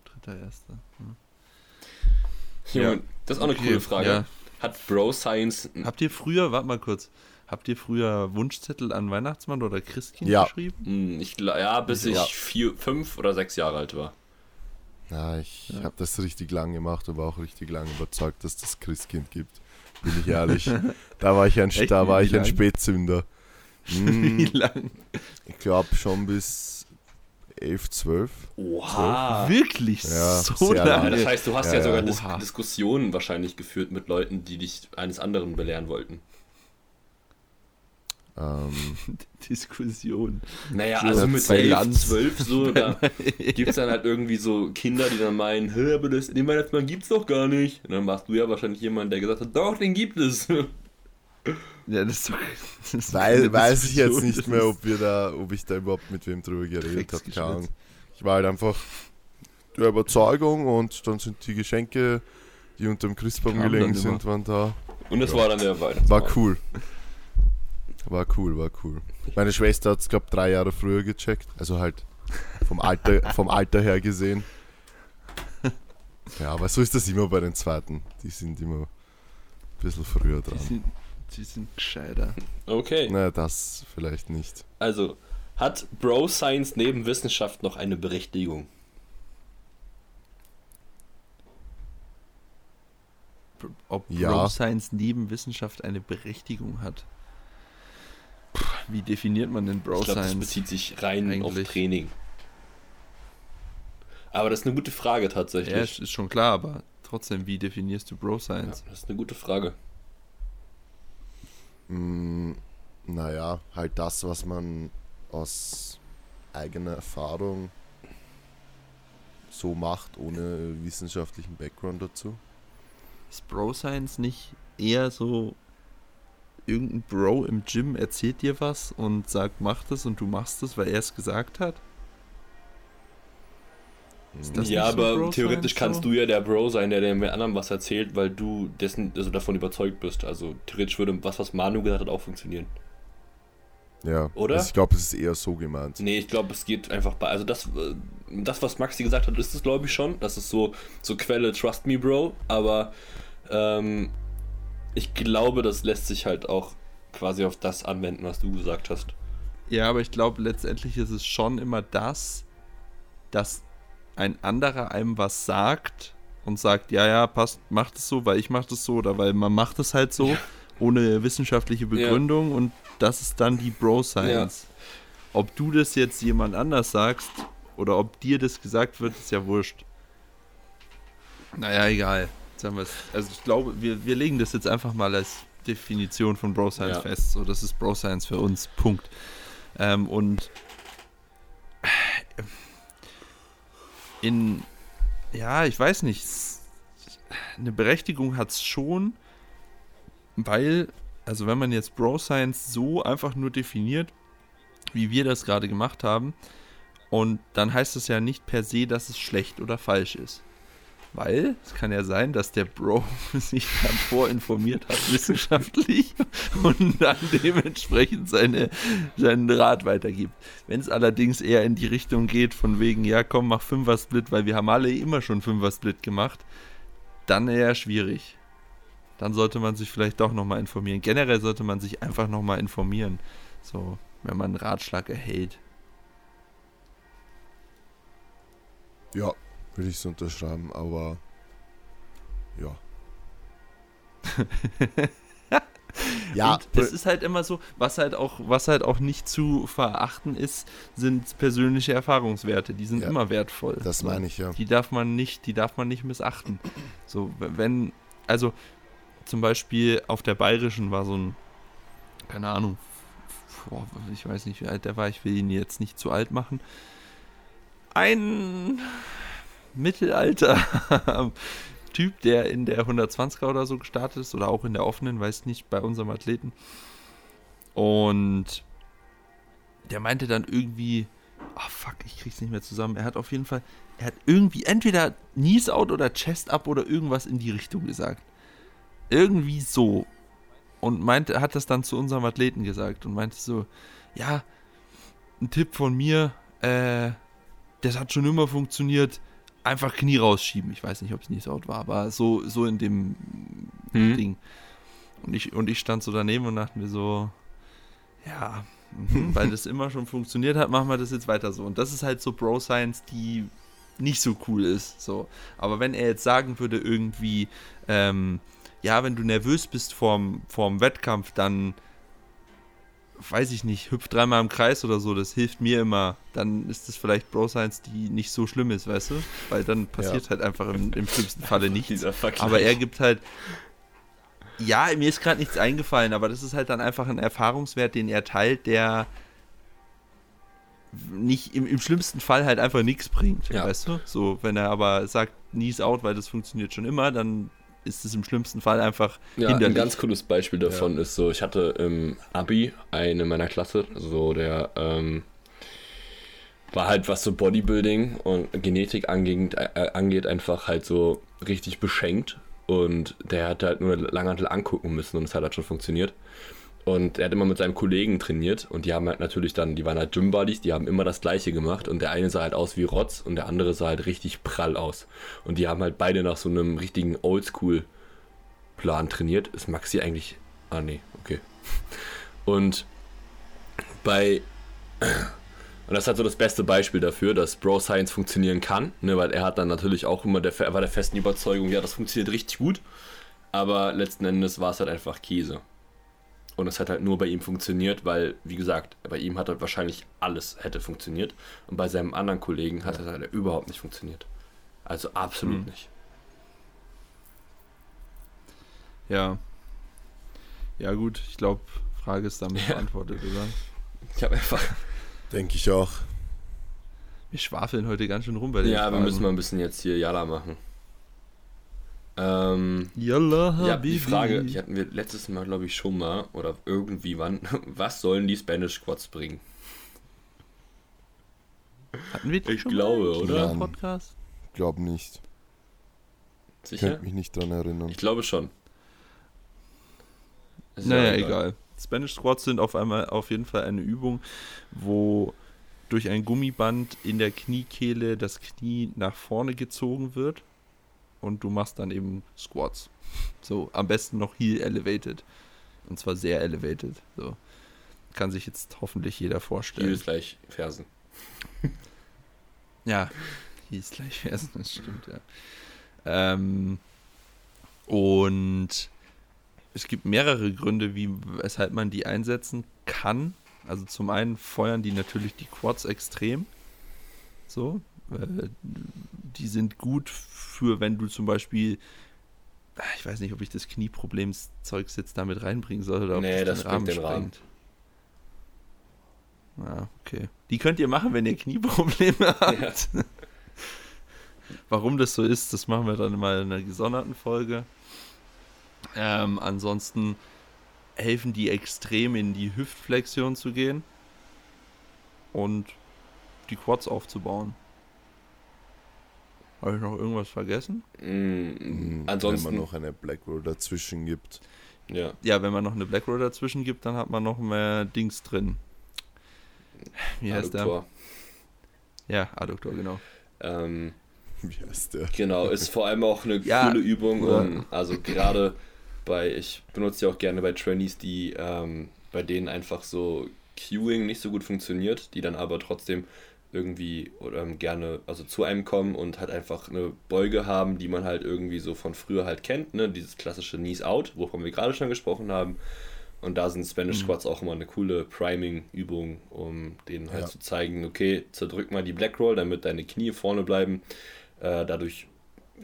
Dritter, erster. Hm. Junge, das ist auch eine Okay, coole Frage. Ja. Hat Bro Science. Habt ihr früher, warte mal kurz, habt ihr früher Wunschzettel an Weihnachtsmann oder Christkind Ja. geschrieben? Hm, Ich, ja, bis ich Ja. vier, fünf oder sechs Jahre alt war. Ja, ich Ja. habe das richtig lang gemacht und war auch richtig lang überzeugt, dass das Christkind gibt. Bin ich ehrlich. da war ich ein, Echt? da war Wie ich ein lang? Spätzünder. Wie Hm, lang? ich glaube schon bis 11, 12. Oha. Wirklich Ja, so lange? das heißt, du hast ja, Ja, sogar. Dis. Diskussionen wahrscheinlich geführt mit Leuten, die dich eines anderen belehren wollten. Ähm, Diskussion. Naja, So also mit bei 11, Lanz. 12 so, da gibt es dann halt irgendwie so Kinder, die dann meinen, Hä, aber das, den Weihnachtsmann gibt's doch gar nicht. Und dann warst du ja wahrscheinlich jemand, der gesagt hat, doch, den gibt es. Ja, das doch. Das weil, weiß ich jetzt nicht mehr, ob wir da, ob ich da überhaupt mit wem drüber geredet habe. Drecksgeschwätz. Keine Ahnung. Ich war halt einfach der Überzeugung und dann sind die Geschenke, die unter dem Christbaum gelegen sind, waren da. Und das Ja. war dann der Weihnachtsmann. War cool. War cool, war cool. Meine Schwester hat es, glaube drei Jahre früher gecheckt. Also halt vom Alter, vom Alter her gesehen. Ja, aber so ist das immer bei den Zweiten. Die sind immer ein bisschen früher Die dran. sind, die sind gescheiter. Okay, Naja, das vielleicht nicht. also hat Bro Science neben Wissenschaft noch eine Berechtigung? Ob Ja. Bro Science neben Wissenschaft eine Berechtigung hat. Wie definiert man denn Bro ich glaube, das Science? bezieht sich rein Eigentlich. auf Training. Aber das ist eine gute Frage Ja, tatsächlich. ist ist schon klar, aber trotzdem, wie definierst du Bro Ja, Science? das ist eine gute Frage. Mm, naja, halt das, was man aus eigener Erfahrung so macht, ohne wissenschaftlichen Background dazu. Ist Bro Science nicht eher so irgendein Bro im Gym erzählt dir was und sagt, mach das und du machst es, weil er es gesagt hat? Ist das ja, so aber Bro theoretisch kannst so? du ja der Bro sein, der dem anderen was erzählt, weil du dessen, also davon überzeugt bist. Also theoretisch würde was, was Manu gesagt hat, auch funktionieren. Ja, Oder? Also ich glaube, es ist eher so gemeint. Nee, ich glaube, es geht einfach bei. Also das, das was Maxi gesagt hat, ist es, glaube ich, schon. Das ist so, so Quelle, trust me, Bro. Aber ähm, ich glaube, das lässt sich halt auch quasi auf das anwenden, was du gesagt hast. Ja, aber ich glaube, letztendlich ist es schon immer das, dass ein anderer einem was sagt und sagt, ja, ja, passt, macht es so, weil ich mache das so oder weil man macht es halt so, ohne wissenschaftliche Begründung und das ist dann die Bro-Science. Ob du das jetzt jemand anders sagst oder ob dir das gesagt wird, ist ja wurscht. Naja, egal. Jetzt haben wir's. Also ich glaube, wir, wir legen das jetzt einfach mal als Definition von Bro Science Ja. fest. So, das ist Bro Science für uns. Punkt. Ähm, und in, ja, ich weiß nicht, eine Berechtigung hat es schon, weil, also wenn man jetzt Bro Science so einfach nur definiert, wie wir das gerade gemacht haben, und dann heißt es ja nicht per se, dass es schlecht oder falsch ist. Weil es kann ja sein, dass der Bro sich dann vorinformiert hat, wissenschaftlich, und dann dementsprechend seine, seinen Rat weitergibt. Wenn es allerdings eher in die Richtung geht, von wegen, ja komm, mach Fünfer-Split, weil wir haben alle immer schon Fünfer-Split gemacht, dann eher schwierig. Dann sollte man sich vielleicht doch nochmal informieren. Generell sollte man sich einfach nochmal informieren, so, wenn man einen Ratschlag erhält. Ja, würde ich so unterschreiben, aber ja. ja, und es ist halt immer so, was halt auch, was halt auch nicht zu verachten ist, sind persönliche Erfahrungswerte. Die sind Ja, immer wertvoll. das meine ich ja. Die darf man nicht, die darf man nicht missachten. So, wenn, also zum Beispiel auf der Bayerischen war so ein, keine Ahnung, ich weiß nicht, wie alt der war, ich will ihn jetzt nicht zu alt machen. Ein Mittelalter Typ, der in der 120er oder so gestartet ist oder auch in der offenen, weiß nicht, bei unserem Athleten. Und der meinte dann irgendwie, ah fuck, ich krieg's nicht mehr zusammen. Er hat auf jeden Fall, er hat irgendwie entweder Knees out oder Chest up oder irgendwas in die Richtung gesagt. Irgendwie so. Und meinte, hat das dann zu unserem Athleten gesagt und meinte so, ja, ein Tipp von mir, äh, das hat schon immer funktioniert, einfach Knie rausschieben. Ich weiß nicht, ob es Knees out war, aber so, so in dem Hm? Ding. Und ich, und ich stand so daneben und dachte mir so, ja, mhm, weil das immer schon funktioniert hat, machen wir das jetzt weiter so. Und das ist halt so Bro Science, die nicht so cool ist. So. Aber wenn er jetzt sagen würde, irgendwie, ähm, ja, wenn du nervös bist vorm, vorm Wettkampf, dann weiß ich nicht, hüpf dreimal im Kreis oder so, das hilft mir immer. Dann ist das vielleicht Bro Science, die nicht so schlimm ist, weißt du? Weil dann passiert halt einfach im, im schlimmsten Falle nichts. Aber er gibt halt. Ja, mir ist gerade nichts eingefallen, aber das ist halt dann einfach ein Erfahrungswert, den er teilt, der nicht im, im schlimmsten Fall halt einfach nichts bringt, Ja. weißt du? So, wenn er aber sagt, knees out, weil das funktioniert schon immer, dann ist es im schlimmsten Fall einfach Ja, ein hinderlich. ganz cooles Beispiel davon ist so, ich hatte im Abi einen in meiner Klasse, so der ähm, war halt was so Bodybuilding und Genetik angeht, äh, angeht einfach halt so richtig beschenkt und der hat halt nur Langhantel angucken müssen und es hat halt schon funktioniert. Und er hat immer mit seinem Kollegen trainiert und die haben halt natürlich dann, die waren halt Gym-Buddies, die haben immer das gleiche gemacht und der eine sah halt aus wie Rotz und der andere sah halt richtig prall aus. Und die haben halt beide nach so einem richtigen Oldschool-Plan trainiert. Ist Maxi eigentlich. Ah, nee, okay. Und bei. Und das ist halt so das beste Beispiel dafür, dass Bro Science funktionieren kann, ne, weil er hat dann natürlich auch immer der, er war der festen Überzeugung, ja, das funktioniert richtig gut, aber letzten Endes war es halt einfach Käse. Und es hat halt nur bei ihm funktioniert, weil, wie gesagt, bei ihm hat halt wahrscheinlich alles hätte funktioniert. Und bei seinem anderen Kollegen hat es halt überhaupt nicht funktioniert. Also absolut Hm. nicht. Ja. Ja, gut, ich glaube, Frage ist damit Ja. beantwortet, oder? Ich habe einfach. Denke ich auch. Wir schwafeln heute ganz schön rum bei den Ja, wir Fragen. müssen mal ein bisschen jetzt hier Jalla machen. Ähm, Yalla, ja, die. Frage, die hatten wir letztes Mal, glaube ich, schon mal, oder irgendwie wann, was sollen die Spanish Squads bringen? Hatten wir die Ich schon glaube, mal im oder? Podcast? Glaub nicht. Sicher? Könnte mich nicht dran erinnern. Ich glaube schon. Ist ja Naja, egal. Spanish Squats sind auf einmal auf jeden Fall eine Übung, wo durch ein Gummiband in der Kniekehle das Knie nach vorne gezogen wird und du machst dann eben Squats. So, am besten noch heel elevated. Und zwar sehr elevated. So. Kann sich jetzt hoffentlich jeder vorstellen. Hier ist gleich Fersen. Ja, hieß gleich Fersen, das stimmt, ja. Ähm, und es gibt mehrere Gründe, wie, weshalb man die einsetzen kann. Also zum einen feuern die natürlich die Quads extrem. So. Äh, die sind gut für, wenn du zum Beispiel, ah, ich weiß nicht, ob ich das Knieproblemszeugs jetzt damit reinbringen soll oder ob Nee, das, das den Rahmen den Rahmen. Ja, okay. Die könnt ihr machen, wenn ihr Knieprobleme habt. Warum das so ist, das machen wir dann mal in einer gesonderten Folge. Ähm, ansonsten helfen die extrem in die Hüftflexion zu gehen und die Quads aufzubauen. Habe ich noch irgendwas vergessen? Mm, Hm, Wenn ansonsten, man noch eine Black Roll dazwischen gibt. ja. Ja, wenn man noch eine Black Roll dazwischen gibt, dann hat man noch mehr Dings drin. Wie heißt der? Adduktor. Ja, Adduktor, genau. Ähm, Wie heißt der? Genau, ist vor allem auch eine Ja, coole Übung, um, also gerade bei, ich benutze die auch gerne bei Trainees, die ähm, bei denen einfach so Queuing nicht so gut funktioniert, die dann aber trotzdem irgendwie oder ähm, gerne also zu einem kommen und halt einfach eine Beuge haben, die man halt irgendwie so von früher halt kennt, ne, dieses klassische Knees Out, wovon wir gerade schon gesprochen haben. Und da sind Spanish Mhm. Squats auch immer eine coole Priming-Übung, um denen halt Ja. zu zeigen, okay, zerdrück mal die Black Roll, damit deine Knie vorne bleiben. Äh, dadurch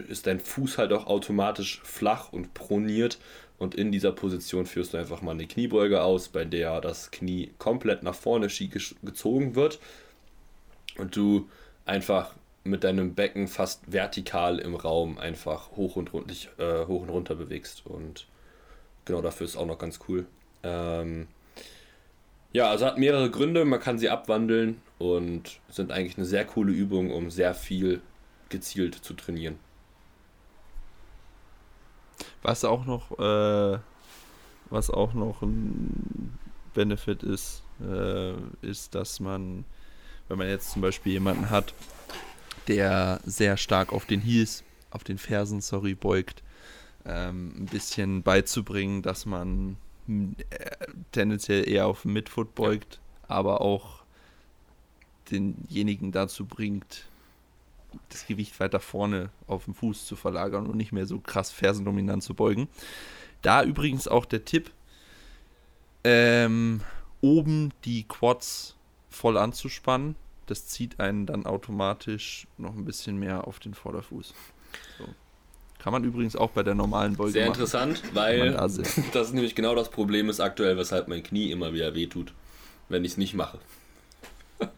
ist dein Fuß halt auch automatisch flach und proniert und in dieser Position führst du einfach mal eine Kniebeuge aus, bei der das Knie komplett nach vorne gezogen wird und du einfach mit deinem Becken fast vertikal im Raum einfach hoch und, rund, dich, äh, hoch und runter bewegst und genau dafür ist auch noch ganz cool. Ähm, ja, also hat mehrere Gründe, man kann sie abwandeln und sind eigentlich eine sehr coole Übung, um sehr viel gezielt zu trainieren. Was auch noch, äh, was auch noch ein Benefit ist, äh, ist, dass man, wenn man jetzt zum Beispiel jemanden hat, der sehr stark auf den Heels, auf den Fersen, sorry, beugt, ähm, ein bisschen beizubringen, dass man äh, tendenziell eher auf den Midfoot beugt, aber auch denjenigen dazu bringt, das Gewicht weiter vorne auf den Fuß zu verlagern und nicht mehr so krass fersendominant zu beugen. Da übrigens auch der Tipp, ähm, oben die Quads voll anzuspannen. Das zieht einen dann automatisch noch ein bisschen mehr auf den Vorderfuß. So. Kann man übrigens auch bei der normalen Beuge Sehr machen. interessant, weil da das ist nämlich genau das Problem ist aktuell, weshalb mein Knie immer wieder wehtut, wenn ich es nicht mache.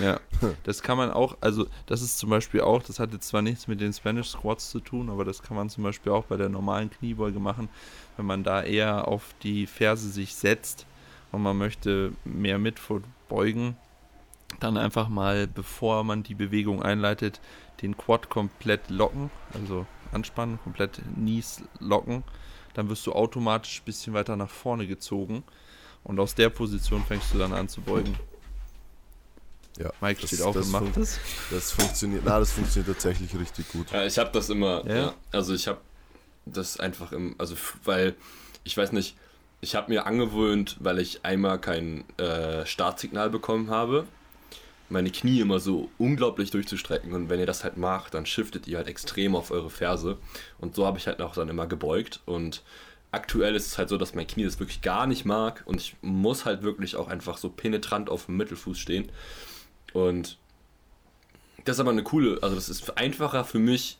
Ja, das kann man auch, also das ist zum Beispiel auch, das hat jetzt zwar nichts mit den Spanish Squats zu tun, aber das kann man zum Beispiel auch bei der normalen Kniebeuge machen, wenn man da eher auf die Ferse sich setzt und man möchte mehr Midfoot beugen, dann einfach mal, bevor man die Bewegung einleitet, den Quad komplett locken, also anspannen, komplett Knees locken, dann wirst du automatisch ein bisschen weiter nach vorne gezogen und aus der Position fängst du dann an zu beugen. Ja, Mike das- steht auf das und macht das. Das funktioniert, na, das funktioniert tatsächlich richtig gut. Ja, ich habe das immer, Ja? ja. also ich habe das einfach im, also weil, ich weiß nicht, ich habe mir angewöhnt, weil ich einmal kein äh, Startsignal bekommen habe, meine Knie immer so unglaublich durchzustrecken. Und wenn ihr das halt macht, dann shiftet ihr halt extrem auf eure Ferse. Und so habe ich halt auch dann immer gebeugt. Und aktuell ist es halt so, dass mein Knie das wirklich gar nicht mag. Und ich muss halt wirklich auch einfach so penetrant auf dem Mittelfuß stehen. Und das ist aber eine coole, also das ist einfacher für mich,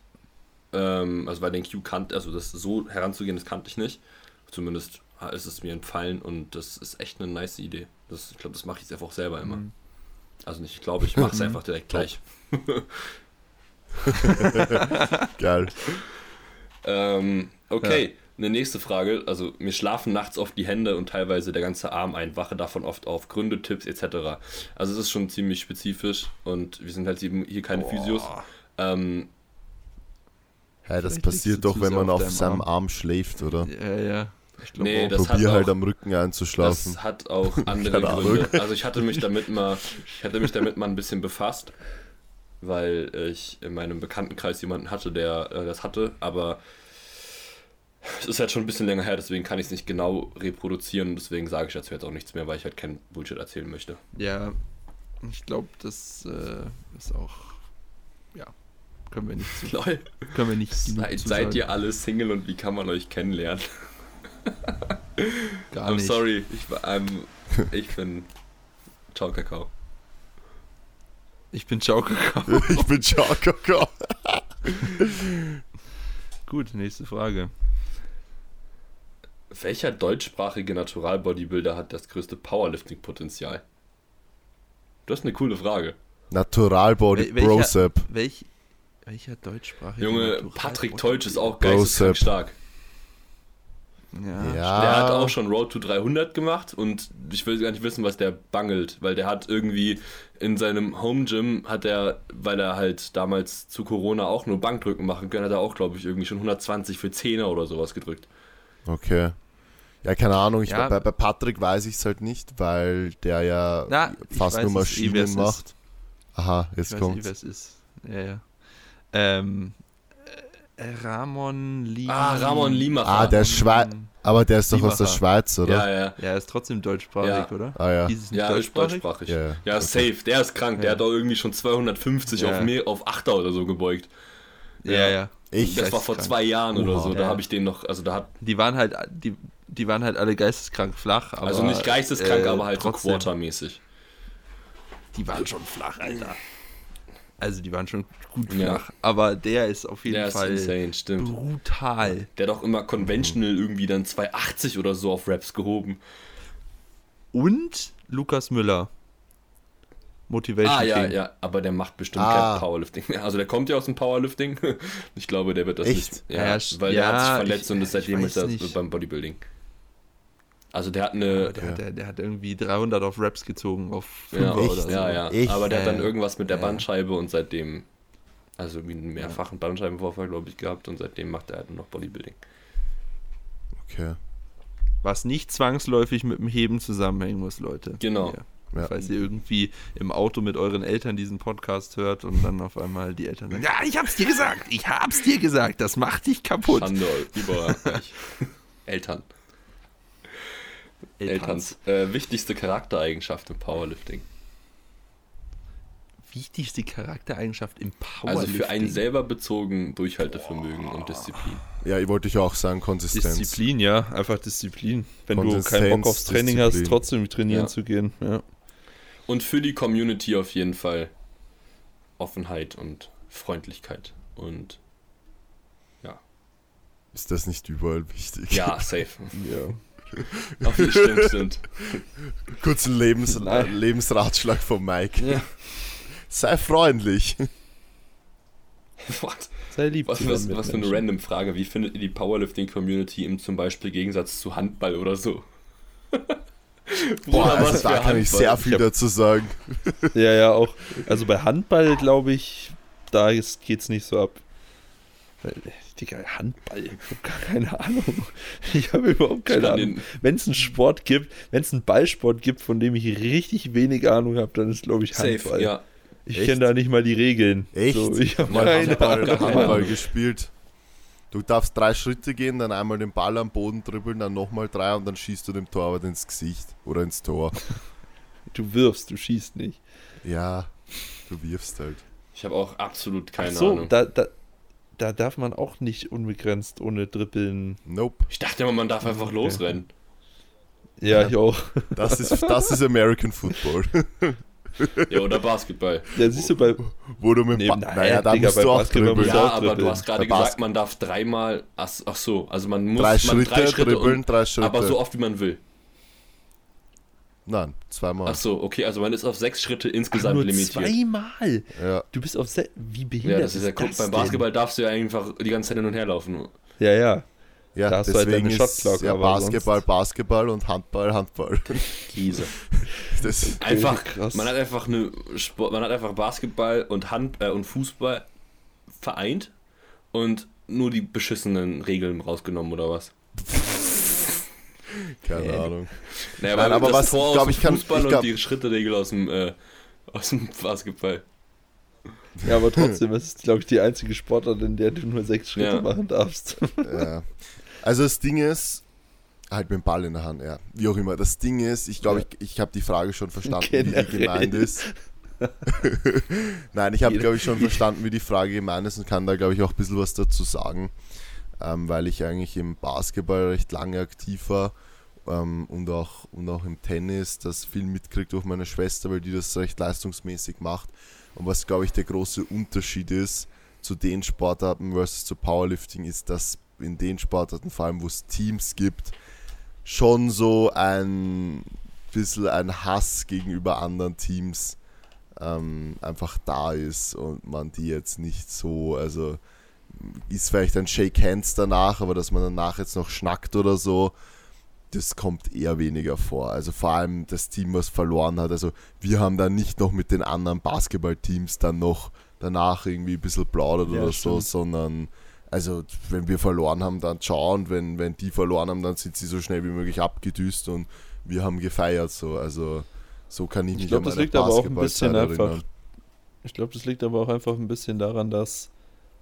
ähm, also bei den Q kannte, also das so heranzugehen, das kannte ich nicht. Zumindest ist es mir entfallen und das ist echt eine nice Idee. Das, ich glaube, das mache ich jetzt einfach auch selber immer. Mhm. Also nicht, ich glaube, ich mache es einfach direkt gleich. Geil. Ähm, okay, eine nächste Frage. Also, mir schlafen nachts oft die Hände und teilweise der ganze Arm ein, wache davon oft auf, Gründe, Tipps etc. Also, es ist schon ziemlich spezifisch und wir sind halt eben hier keine Physios. Ähm, Hä, das Vielleicht passiert doch, wenn man auf seinem Arm. Arm schläft, oder? Ja, ja. Ich glaube Nee, das Probier hat halt auch- am Rücken einzuschlafen. Das hat auch andere. Gründe. Also ich hatte mich damit mal, ich hatte mich damit mal ein bisschen befasst, weil ich in meinem Bekanntenkreis jemanden hatte, der äh, das hatte, aber es ist halt schon ein bisschen länger her, deswegen kann ich es nicht genau reproduzieren deswegen sage ich dazu jetzt auch nichts mehr, weil ich halt kein Bullshit erzählen möchte. Ja, ich glaube, das äh, ist auch. Ja. Können wir nicht zu, können wir nicht Seid, zu seid ihr alle Single und wie kann man euch kennenlernen? Gar I'm nicht. sorry, ich, I'm, ich bin Ciao Kakao. Ich bin Ciao Kakao. ich bin Chakaka. Gut, nächste Frage. Welcher deutschsprachige Natural-Bodybuilder hat das größte Powerlifting-Potenzial? Das ist eine coole Frage. Naturalbody Wel- welcher- Brosep. Welch, welcher deutschsprachige Junge, Patrick Teutsch ist auch geisteskrank stark. Ja. Ja. Der hat auch schon Road to 300 gemacht und ich will gar nicht wissen, was der bangelt, weil der hat irgendwie in seinem Home Gym hat er, weil er halt damals zu Corona auch nur Bankdrücken machen können, hat er auch, glaube ich, irgendwie schon 120 für Zehner oder sowas gedrückt. Okay. Ja, keine Ahnung. Ich, Ja. bei, bei Patrick weiß ich es halt nicht, weil der ja Na, fast nur eh, Maschinen ist. macht. Aha, Ich jetzt es ist. Ja, ja. Ähm, äh, Ramon Lima. Ah, Ramon Limacher. Ah, der Schweiz. Aber der ist doch aus der Limacher. Schweiz, oder? Ja, ja. Ja, er ist trotzdem deutschsprachig, Ja. oder? Ah ja. Nicht Ja, ist deutschsprachig. Ja, ja. Ja, Okay. safe. Der ist krank. Der Ja. hat auch irgendwie schon 250 Ja. auf, mehr, auf 8er oder so gebeugt. Ja, ja. Ich, Das war vor Geisteskrank. zwei Jahren oder Oha. so. Da habe ich den noch, also da hat, Die waren halt, die, die waren halt alle geisteskrank flach. Aber, also nicht geisteskrank, äh, aber halt trotzdem, so quartermäßig. Die waren schon flach, Alter. Also die waren schon gut Ja. flach. Aber der ist auf jeden Der Fall insane, stimmt. brutal. Der hat auch immer conventional irgendwie dann 280 oder so auf Raps gehoben. Und Lukas Müller. Motivation Ah, ja, King. ja, aber der macht bestimmt Ah. kein Powerlifting. Also der kommt ja aus dem Powerlifting. Ich glaube, der wird das Echt? nicht. Ja, Ja, weil der hat sich ja, verletzt ich- und ist ich seitdem ist er beim Bodybuilding. Also der hat eine. Der, hat, der, der hat irgendwie 300 auf Raps gezogen, auf Ja, 5 Echt? oder so. ja, ja. Echt? Aber der hat dann Ja, irgendwas mit der ja. Bandscheibe und seitdem. Also wie einen mehrfachen Bandscheibenvorfall, glaube ich, gehabt und seitdem macht er halt nur noch Bodybuilding. okay. Was nicht zwangsläufig mit dem Heben zusammenhängen muss, Leute. Genau. Ja. Ja. Falls ihr irgendwie im Auto mit euren Eltern diesen Podcast hört und dann auf einmal die Eltern sagen, ja, ich hab's dir gesagt, ich hab's dir gesagt, das macht dich kaputt. Schande über euch. Eltern. Elterns. Elterns. Äh, wichtigste Charaktereigenschaft im Powerlifting. Wichtigste Charaktereigenschaft im Also Powerlifting. für einen selber bezogen Durchhaltevermögen und Disziplin. Ja, ich wollte ich auch sagen, Konsistenz. Disziplin, ja, einfach Disziplin. Wenn du keinen Bock aufs Training hast, Disziplin. trotzdem trainieren Ja. zu gehen. Ja. Und für die Community auf jeden Fall Offenheit und Freundlichkeit. Und Ist das nicht überall wichtig? ja, safe. ja. Auf jeden stimmt, stimmt. Kurzen Lebens. Lebensratschlag von Mike. Ja. Sei freundlich. What? Sei lieb. Was, was, was für eine random Frage. Wie findet ihr die Powerlifting-Community im zum Beispiel Gegensatz zu Handball oder so? Boah, also da kann ich sehr viel Ich hab- dazu sagen. Ja, ja, auch. Also bei Handball, glaube ich, da ist, geht's nicht so ab. Digga, Handball, ich habe gar keine Ahnung. Ich habe überhaupt keine Ahnung. Wenn es einen Sport gibt, wenn es einen Ballsport gibt, von dem ich richtig wenig Ahnung habe, dann ist, glaube ich, Handball. Safe, ja. Ich kenne da nicht mal die Regeln. Echt? So, ich habe keine Handball- Handball gespielt. Du darfst drei Schritte gehen, dann einmal den Ball am Boden dribbeln, dann nochmal drei und dann schießt du dem Torwart ins Gesicht oder ins Tor. Du wirfst, du schießt nicht. Ja, du wirfst halt. Ich habe auch absolut keine Ach so, Ahnung. da, da, da darf man auch nicht unbegrenzt ohne Dribbeln. Nope. Ich dachte immer, man darf einfach losrennen. Ja, ich auch. Das ist, das ist American Football. Ja, oder Basketball. Ja, siehst du bei. Wo du mit Nee, ba nein, naja, da Digga, musst du auch Basketball dribbeln. Ja, auch aber du hast gerade gesagt, man darf dreimal. Ach, ach so, also man muss Drei man Schritte, dribbeln, und, drei Schritte. aber so oft wie man will. Nein, zweimal. Ach so, okay, also man ist auf sechs Schritte Ach, insgesamt nur limitiert. zweimal. Ja. Du bist auf. Se Wie behindert Ja, das ist ja guck, beim denn? Basketball darfst du ja einfach die ganze Zeit hin und her laufen. Ja, ja. Ja, Da hast du halt deswegen ist Shotclock, ja, Basketball, Basketball und Handball, Handball. Käse. Das, Einfach, krass. man hat einfach eine Sport, man hat einfach Basketball und Hand äh, und Fußball vereint und nur die beschissenen Regeln rausgenommen oder was? keine Ahnung. Naja, Nein, aber das was- Tor ich kann- Fußball ich glaub- und die Schritteregel aus dem äh, aus dem Basketball. Ja, aber trotzdem, es ist, glaube ich, die einzige Sportart, in der du nur sechs Schritte Ja. machen darfst. Ja. Also das Ding ist, halt mit dem Ball in der Hand, ja. Wie auch immer. Das Ding ist, ich glaube, Ja. ich, ich habe die Frage schon verstanden, wie die Generell. gemeint ist. Nein, ich habe, glaube ich, schon verstanden, wie die Frage gemeint ist und kann da, glaube ich, auch ein bisschen was dazu sagen, ähm, weil ich eigentlich im Basketball recht lange aktiv war ähm, und, auch, und auch im Tennis das viel mitkriegt durch meine Schwester, weil die das recht leistungsmäßig macht. Und was, glaube ich, der große Unterschied ist zu den Sportarten versus zu Powerlifting, ist, dass in den Sportarten, vor allem wo es Teams gibt, schon so ein bisschen ein Hass gegenüber anderen Teams ähm, einfach da ist und man die jetzt nicht so, also ist vielleicht ein Shake Hands danach, aber dass man danach jetzt noch schnackt oder so, das kommt eher weniger vor. Also vor allem das Team, was verloren hat. Also wir haben dann nicht noch mit den anderen Basketballteams dann noch danach irgendwie ein bisschen plaudert Ja, oder so, stimmt. sondern also wenn wir verloren haben, dann ciao und wenn, wenn die verloren haben, dann sind sie so schnell wie möglich abgedüst und wir haben gefeiert so. Also so kann ich Ich mich glaub, an das meine liegt aber auch ein bisschen Basketballzeit einfach- erinnern. Ich glaube, das liegt aber auch einfach ein bisschen daran, dass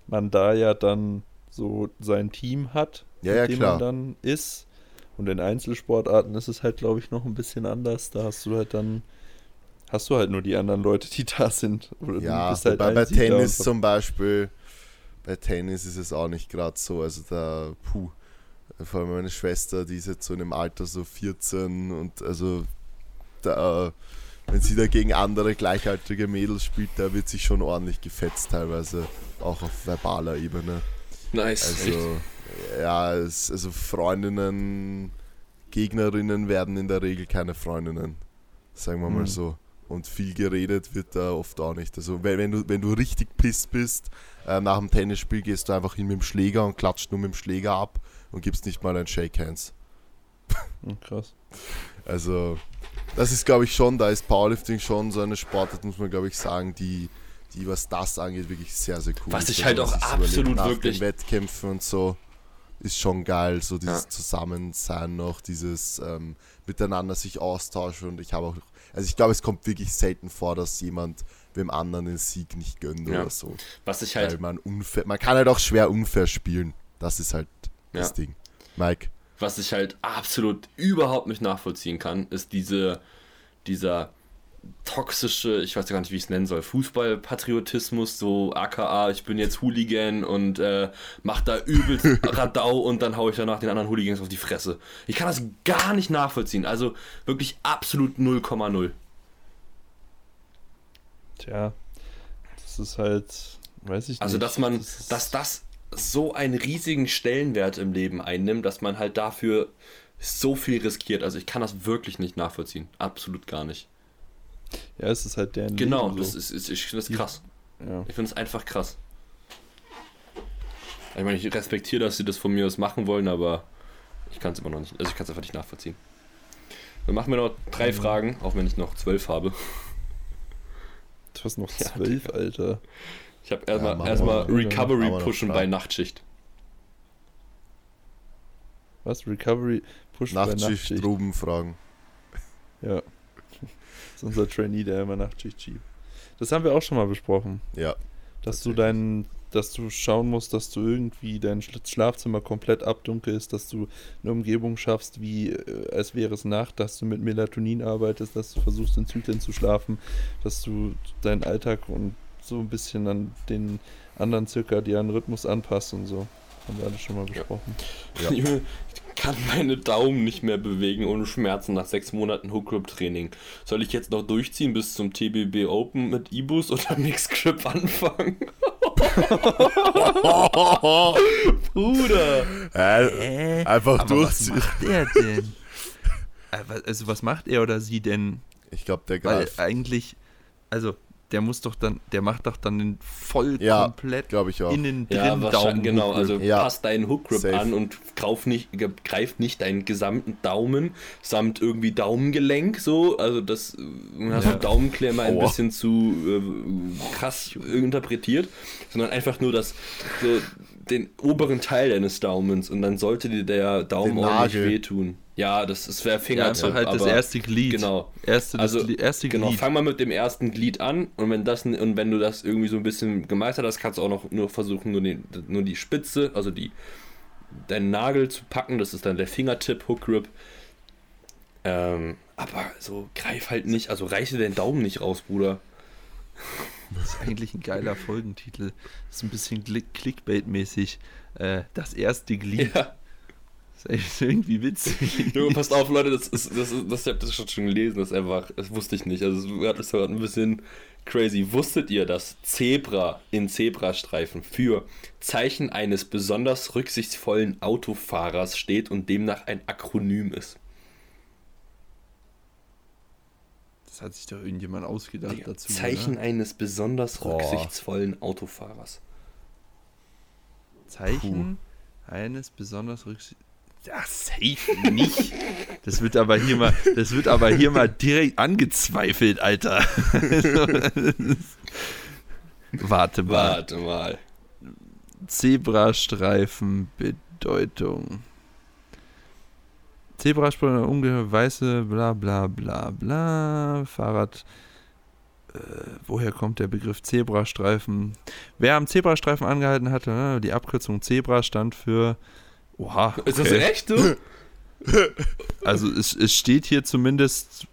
man da ja dann so sein Team hat, Ja, ja, mit dem klar. man dann ist. Und in Einzelsportarten ist es halt, glaube ich, noch ein bisschen anders. Da hast du halt dann, hast du halt nur die anderen Leute, die da sind. Oder Ja, halt bei Einziger Tennis zum Beispiel, bei Tennis ist es auch nicht gerade so. Also da, puh, vor allem meine Schwester, die ist jetzt so in dem Alter so 14 und also da, wenn sie da gegen andere gleichaltrige Mädels spielt, da wird sich schon ordentlich gefetzt teilweise, auch auf verbaler Ebene. Nice. echt. Also, ja, es, also Freundinnen, Gegnerinnen werden in der Regel keine Freundinnen. Sagen wir mal Mhm. so. Und viel geredet wird da oft auch nicht. Also wenn, wenn, du, wenn du richtig pisst bist, äh, nach dem Tennisspiel gehst du einfach hin mit dem Schläger und klatscht nur mit dem Schläger ab und gibst nicht mal ein Shake Hands. Hm, krass. Also das ist glaube ich schon, da ist Powerlifting schon so eine Sportart, muss man glaube ich sagen, die, die was das angeht, wirklich sehr, sehr cool Was ist. ich halt Wenn man auch absolut nach den wirklich- Wettkämpfen und so ist schon geil, so dieses Ja. Zusammensein noch, dieses ähm, miteinander sich austauschen und ich habe auch, also ich glaube, es kommt wirklich selten vor, dass jemand dem anderen den Sieg nicht gönnt Ja. oder so. Was ich Weil halt, man unfair, man kann halt auch schwer unfair spielen. Das ist halt das Ja. Ding. Mike. was ich halt absolut überhaupt nicht nachvollziehen kann, ist diese, dieser toxische, ich weiß ja gar nicht, wie ich es nennen soll, Fußballpatriotismus, so aka, ich bin jetzt Hooligan und äh, mach da übelst Radau und dann hau ich danach den anderen Hooligans auf die Fresse. Ich kann das gar nicht nachvollziehen. Also wirklich absolut 0,0. Tja, das ist halt, weiß ich Also, nicht. dass man, Das dass das so einen riesigen Stellenwert im Leben einnimmt, dass man halt dafür so viel riskiert. Also, ich kann das wirklich nicht nachvollziehen. Absolut gar nicht. Ja, es ist halt deren Genau, Leben das so. ist, ist, ich finde das krass. Ja. Ich finde es einfach krass. Ich meine, ich respektiere, dass sie das von mir aus machen wollen, aber ich kann es immer noch nicht. Also, ich kann es einfach nicht nachvollziehen. Dann machen wir noch drei Mhm. Fragen, auch wenn ich noch zwölf habe. Du hast noch Ja, zwölf, Alter. Ich habe erstmal erstmal noch. Recovery pushen bei Nachtschicht. Was? Recovery Push bei Nachtschicht, Nachtschicht. Druben fragen. Ja. Das ist unser Trainee, der immer Nachtschicht schiebt. Das haben wir auch schon mal besprochen. Ja. Dass du dein, dass du schauen musst, dass du irgendwie dein Schla- Schlafzimmer komplett abdunkelst, dass du eine Umgebung schaffst, wie äh, als wäre es Nacht, dass du mit Melatonin arbeitest, dass du versuchst in Zyklen zu schlafen, dass du deinen Alltag und so ein bisschen an den anderen zirkadianen Rhythmus anpasst und so. Haben wir alles schon mal besprochen. Ja. Junge, kann meine Daumen nicht mehr bewegen ohne Schmerzen nach sechs Monaten Hook-Grip-Training. Soll ich jetzt noch durchziehen bis zum TBB Open mit Ibus oder Mixgrip anfangen? Bruder! Äh, einfach Aber was durchziehen. macht er denn? Äh, Also was macht er oder sie denn? Ich glaube, der Weil greift. eigentlich, also der muss doch dann, der macht doch dann den voll Ja, komplett ich auch. innen drin Ja, Daumen. genau. Hook Also Grip. Ja. passt deinen Hookgrip Safe. an und greif nicht, ge- greif nicht deinen gesamten Daumen samt irgendwie Daumengelenk so. Also das hast Ja. du Daumenklemmer ein bisschen zu äh, krass interpretiert, sondern einfach nur das so den oberen Teil deines Daumens und dann sollte dir der Daumen Den ordentlich Nagel. wehtun. Ja, das, das wäre ja, Fingertipp. einfach halt das erste Glied. Genau. Erste, das Also, Glied, erste Genau, Glied. fang mal mit dem ersten Glied an und wenn das und wenn du das irgendwie so ein bisschen gemeistert hast, kannst du auch noch nur versuchen, nur, den, nur die Spitze, also die deinen Nagel zu packen. Das ist dann der Fingertipp, Hook Grip. Ähm, aber so greif halt nicht, also reiche den Daumen nicht raus, Bruder. Das ist eigentlich ein geiler Folgentitel. Das ist ein bisschen Click- Clickbait-mäßig. Äh, das erste Glied. Ja. Das ist irgendwie witzig. Junge, passt auf, Leute, das ist, das ist, das, ich hab das schon gelesen, das ist einfach, das wusste ich nicht. Also, das ist gerade ein bisschen crazy. Wusstet ihr, dass Zebra in Zebrastreifen für Zeichen eines besonders rücksichtsvollen Autofahrers steht und demnach ein Akronym ist? Das hat sich doch irgendjemand ausgedacht dazu. Zeichen Oder? eines besonders Boah. rücksichtsvollen Autofahrers. Zeichen eines besonders rücksichts. Ach, safe nicht. Das wird aber hier mal, das wird aber hier mal direkt angezweifelt, Alter. Warte mal. Warte mal. Zebrastreifen Bedeutung. Zebrastreifen, ungeheuer weiße, bla bla bla bla. Fahrrad. Äh, woher kommt der Begriff Zebrastreifen? Wer am Zebrastreifen angehalten hatte, ne, die Abkürzung Zebra stand für. Oha. Ist das okay. echt so? Also es, es steht hier zumindest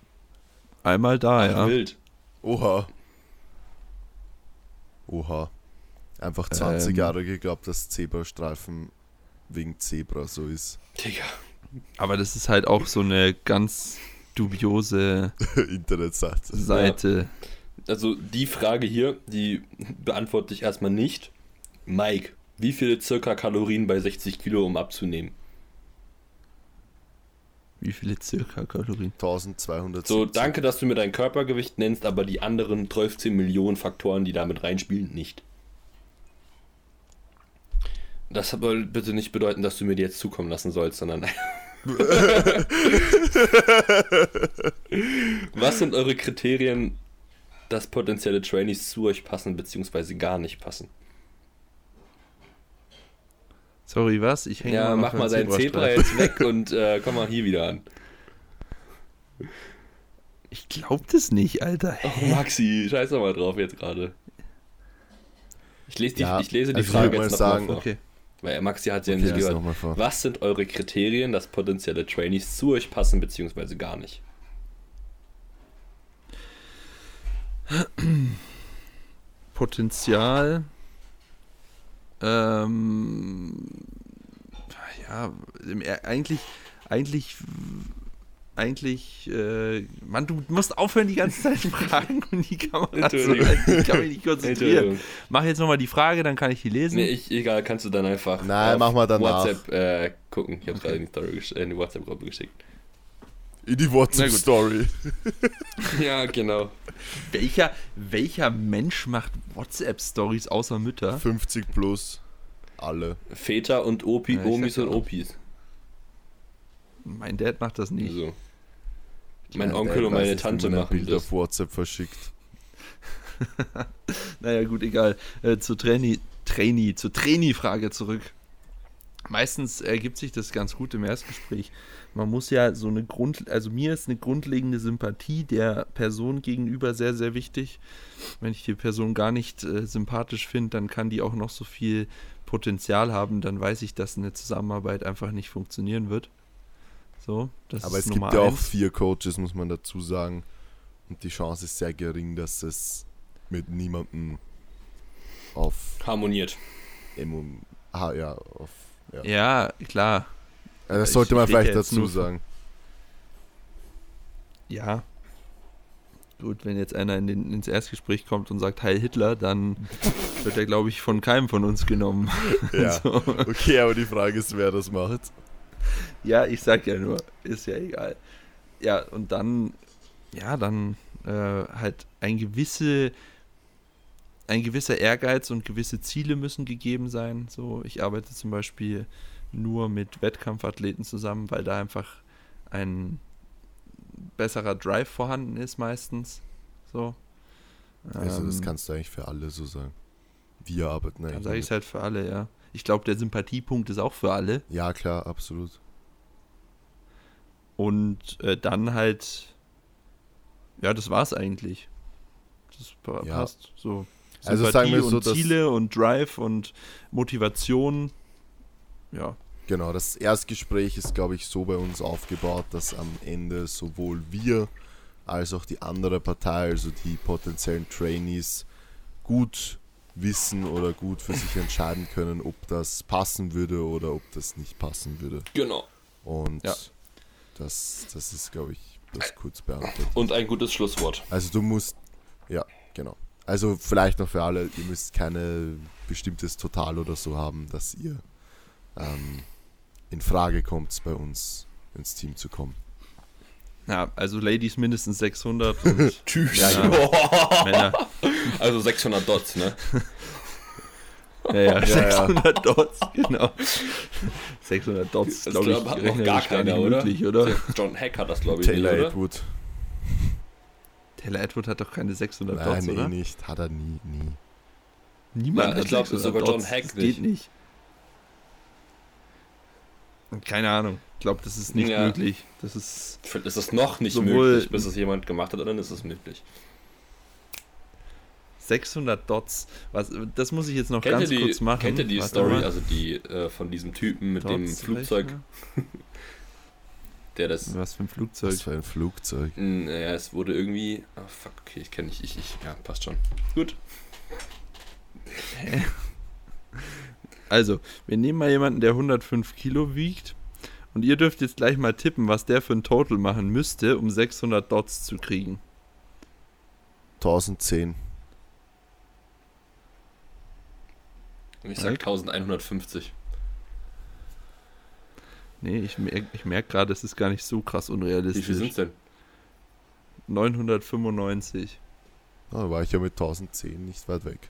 einmal da, Ach, ja. Wild. Oha. Oha. Einfach 20 Ähm. Jahre geglaubt, dass Zebrastreifen wegen Zebra so ist. Digga. Aber das ist halt auch so eine ganz dubiose Internetseite. Seite. Also die Frage hier, die beantworte ich erstmal nicht. Mike, wie viele circa Kalorien bei 60 Kilo, um abzunehmen? Wie viele circa Kalorien? 1200. So, danke, dass du mir dein Körpergewicht nennst, aber die anderen 12 Millionen Faktoren, die damit reinspielen, nicht. Das soll bitte nicht bedeuten, dass du mir die jetzt zukommen lassen sollst, sondern. Was sind eure Kriterien, dass potenzielle Trainees zu euch passen, beziehungsweise gar nicht passen? Sorry, was? Ich hänge Ja, mach mal dein Zebra jetzt weg und äh, komm mal hier wieder an. Ich glaub das nicht, Alter. Oh, Hä? Maxi, scheiß doch mal drauf jetzt gerade. Ich lese die, Ja, ich lese die also ich Frage mal jetzt noch sagen- mal vor. Okay. Weil Maxi hat sie ja Okay, nicht lies gehört. Was sind eure Kriterien, dass potenzielle Trainees zu euch passen, beziehungsweise gar nicht? Potenzial. Ähm, ja, Er- eigentlich, eigentlich, eigentlich, äh, Mann, du musst aufhören, die ganze Zeit Fragen und die Kamera zu halten. Ich kann mich nicht konzentrieren. Mach jetzt nochmal die Frage, dann kann ich die lesen. Nee, ich, egal, kannst du dann einfach Nein, auf mach mal danach. WhatsApp äh, gucken. Ich habe gerade in die, Story in die WhatsApp-Gruppe geschickt. In die. WhatsApp-Story. Ja, genau. welcher, welcher Mensch macht WhatsApp-Stories außer Mütter? 50 plus. Alle. Väter und Opi, Ja, Omis und. Opis. Mein Dad macht das nicht. Also, mein Ja, Onkel und meine Tante machen Bild das. auf WhatsApp verschickt. Naja, gut, egal. Äh, zur Trainee, Trainee, zur Trainee-Frage zurück. Meistens ergibt sich das ganz gut im Erstgespräch. Man muss ja so eine Grund, also mir ist eine grundlegende Sympathie der Person gegenüber sehr, sehr wichtig. Wenn ich die Person gar nicht äh, sympathisch finde, dann kann die auch noch so viel Potenzial haben, dann weiß ich, dass eine Zusammenarbeit einfach nicht funktionieren wird. So, das Aber ist es Nummer gibt ja auch eins. vier Coaches, muss man dazu sagen. Und die Chance ist sehr gering, dass es mit niemandem auf Harmoniert. Emo, ah, ja, auf ja. Ja, klar. Also das Ich- sollte man ich rede vielleicht ja dazu sagen. Ja. Gut, wenn jetzt einer in den, ins Erstgespräch kommt und sagt Heil Hitler, dann wird er, glaube ich, von keinem von uns genommen. Ja. So. Okay, aber die Frage ist, wer das macht. Ja, ich sag ja nur, ist ja egal. Ja, und dann, ja, dann äh, halt ein gewisse, ein gewisser Ehrgeiz und gewisse Ziele müssen gegeben sein. So, ich arbeite zum Beispiel nur mit Wettkampfathleten zusammen, weil da einfach ein besserer Drive vorhanden ist meistens. So. Also das Ähm, kannst du eigentlich für alle so sagen. Wir arbeiten Dann eigentlich. sage ich es halt für alle, ja. Ich glaube, der Sympathiepunkt ist auch für alle. Ja, klar, absolut. Und äh, dann halt, ja, das war's eigentlich. Das pa- Ja. passt. So. Also Sympathie sagen wir so, und Ziele und Drive und Motivation. Ja. Genau, das Erstgespräch ist, glaube ich, so bei uns aufgebaut, dass am Ende sowohl wir als auch die andere Partei, also die potenziellen Trainees, gut wissen oder gut für sich entscheiden können, ob das passen würde oder ob das nicht passen würde. Genau. Und Ja. das, das ist, glaube ich, das kurz beantwortet. Und ein gutes Schlusswort. Also du musst, ja, genau. Also vielleicht noch für alle, ihr müsst keine bestimmtes Total oder so haben, dass ihr ähm, in Frage kommt, bei uns ins Team zu kommen. Ja, also Ladies mindestens 600 und Tschüss. Ja, ja. Männer. Also 600 Dots, ne? Ja, ja, Ja, ja. 600 Dots, genau. 600 Dots, Das glaube ich, glaub, hat noch rechnerisch gar keiner, oder? möglich, oder? John Hack hat das, glaube ich, Taylor nicht, oder? Atwood. Taylor Edward hat doch keine 600 Nein, Dots, eh oder? nicht. Hat er nie, nie. Niemand Ja, hat ich glaub, 600 sogar John Dots. Hack das nicht. geht nicht. Keine Ahnung. Ich glaube, das ist nicht Ja. möglich. Das ist Vielleicht ist es noch nicht möglich, bis es jemand gemacht hat, dann ist es möglich. 600 Dots. Was, das muss ich jetzt noch Kennt ganz die, kurz machen. kennt ihr die Warte Story, mal. also die äh, von diesem Typen mit dem Dots Flugzeug, rechnen? der das. Was für ein Flugzeug. Was für ein Flugzeug. Naja, es wurde irgendwie. Ah, fuck, okay, ich kenne nicht. Ich, ich, ja, passt schon. Gut. Also, wir nehmen mal jemanden, der 105 Kilo wiegt. Und ihr dürft jetzt gleich mal tippen, was der für ein Total machen müsste, um 600 Dots zu kriegen. 1010. Ich sag Mike? 1150. Nee, ich merke ich merk gerade, es ist gar nicht so krass Wie unrealistisch. viel sind's denn? 995. Ah, da war ich ja mit 1010 nicht weit weg.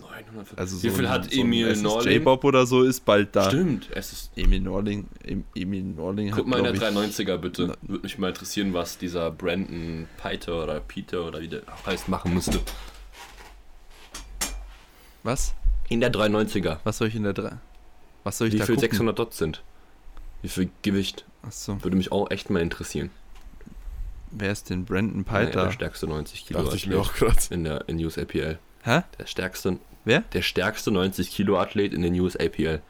950. Also Wie so viel ein, hat so Emil Norling? Bob oder so ist bald da. Stimmt, es ist. Emil Norling, Em- Emil Norling Guck hat, mal in der glaub ich, 390er bitte. Na- Würde mich mal interessieren, was dieser Brandon Peter oder Peter oder wie der heißt machen müsste. Was? In der 390er. Was soll ich in der 3? Was soll ich Wie da viel gucken? 600 Dots sind? Wie viel Gewicht? Achso, Würde mich auch echt mal interessieren. wer ist denn Brandon Peiter? der stärkste 90 Kilo Dachte ich mir auch gerade. in der in USAPL. Hä? Der stärkste, Wer? der stärkste 90 Kilo Athlet in den USAPL.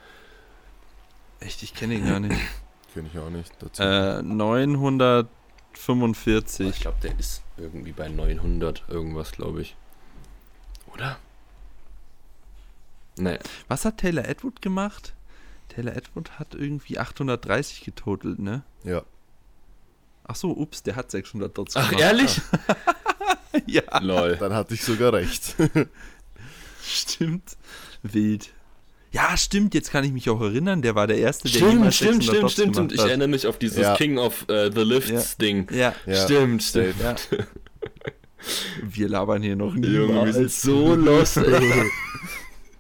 Echt, ich kenne ihn gar nicht. Kenn ich auch nicht dazu. äh, Ich 945. glaube, der ist irgendwie bei 900 irgendwas, glaube ich. Oder? Naja, Was hat Taylor Edward gemacht? Taylor Edward hat irgendwie 830 getotelt, ne? ja. Ach so, ups, der hat 600 Dots Ach, gemacht. ehrlich? ja, Lol. Dann hatte ich sogar recht. stimmt. Wild. Ja, stimmt, jetzt kann ich mich auch erinnern, der war der Erste, der Stimmt, stimmt, 600 stimmt, stimmt, stimmt. Ich erinnere mich auf dieses Ja. King of äh, the Lifts Ding. Ja, Ja. Stimmt, stimmt. ja. Wir labern hier noch nie. Junge, wir sind so lost, ey.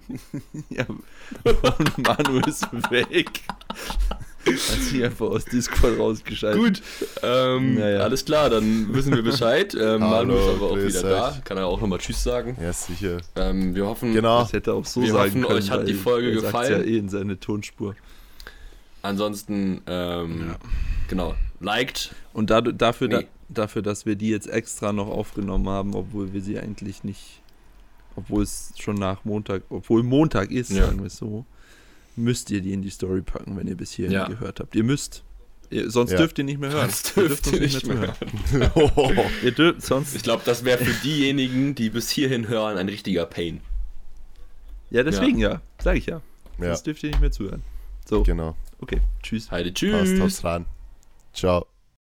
Ja, und Manu ist weg. Hat sich einfach aus Discord rausgeschaltet. Gut, ähm, Naja. alles klar, dann wissen wir Bescheid. Ähm, Hallo, Manu ist aber auch wieder da. euch. Kann er auch nochmal Tschüss sagen. ja, sicher. Ähm, wir hoffen, Genau. Das hätte auch so Wir sagen hoffen, können. euch hat die Folge er gefallen. ja eh in seine Tonspur. ansonsten, ähm, genau, liked. Und da, dafür, Nee. da, dafür, dass wir die jetzt extra noch aufgenommen haben, obwohl wir sie eigentlich nicht, obwohl es schon nach Montag, obwohl Montag ist, Ja. sagen wir es so, müsst ihr die in die Story packen, wenn ihr bis hierhin Ja. gehört habt. Ihr müsst. Ihr, sonst Ja. dürft ihr nicht mehr hören. Das dürft ihr nicht mehr hören. Oh, Ihr dürft, sonst, Ich glaube, das wäre für diejenigen, die bis hierhin hören, ein richtiger Pain. ja, deswegen ja, sage ich ja. ja, Sonst dürft ihr nicht mehr zuhören. So, genau. Okay, tschüss. Heide, Passt, tschüss. haut's rein. Ciao.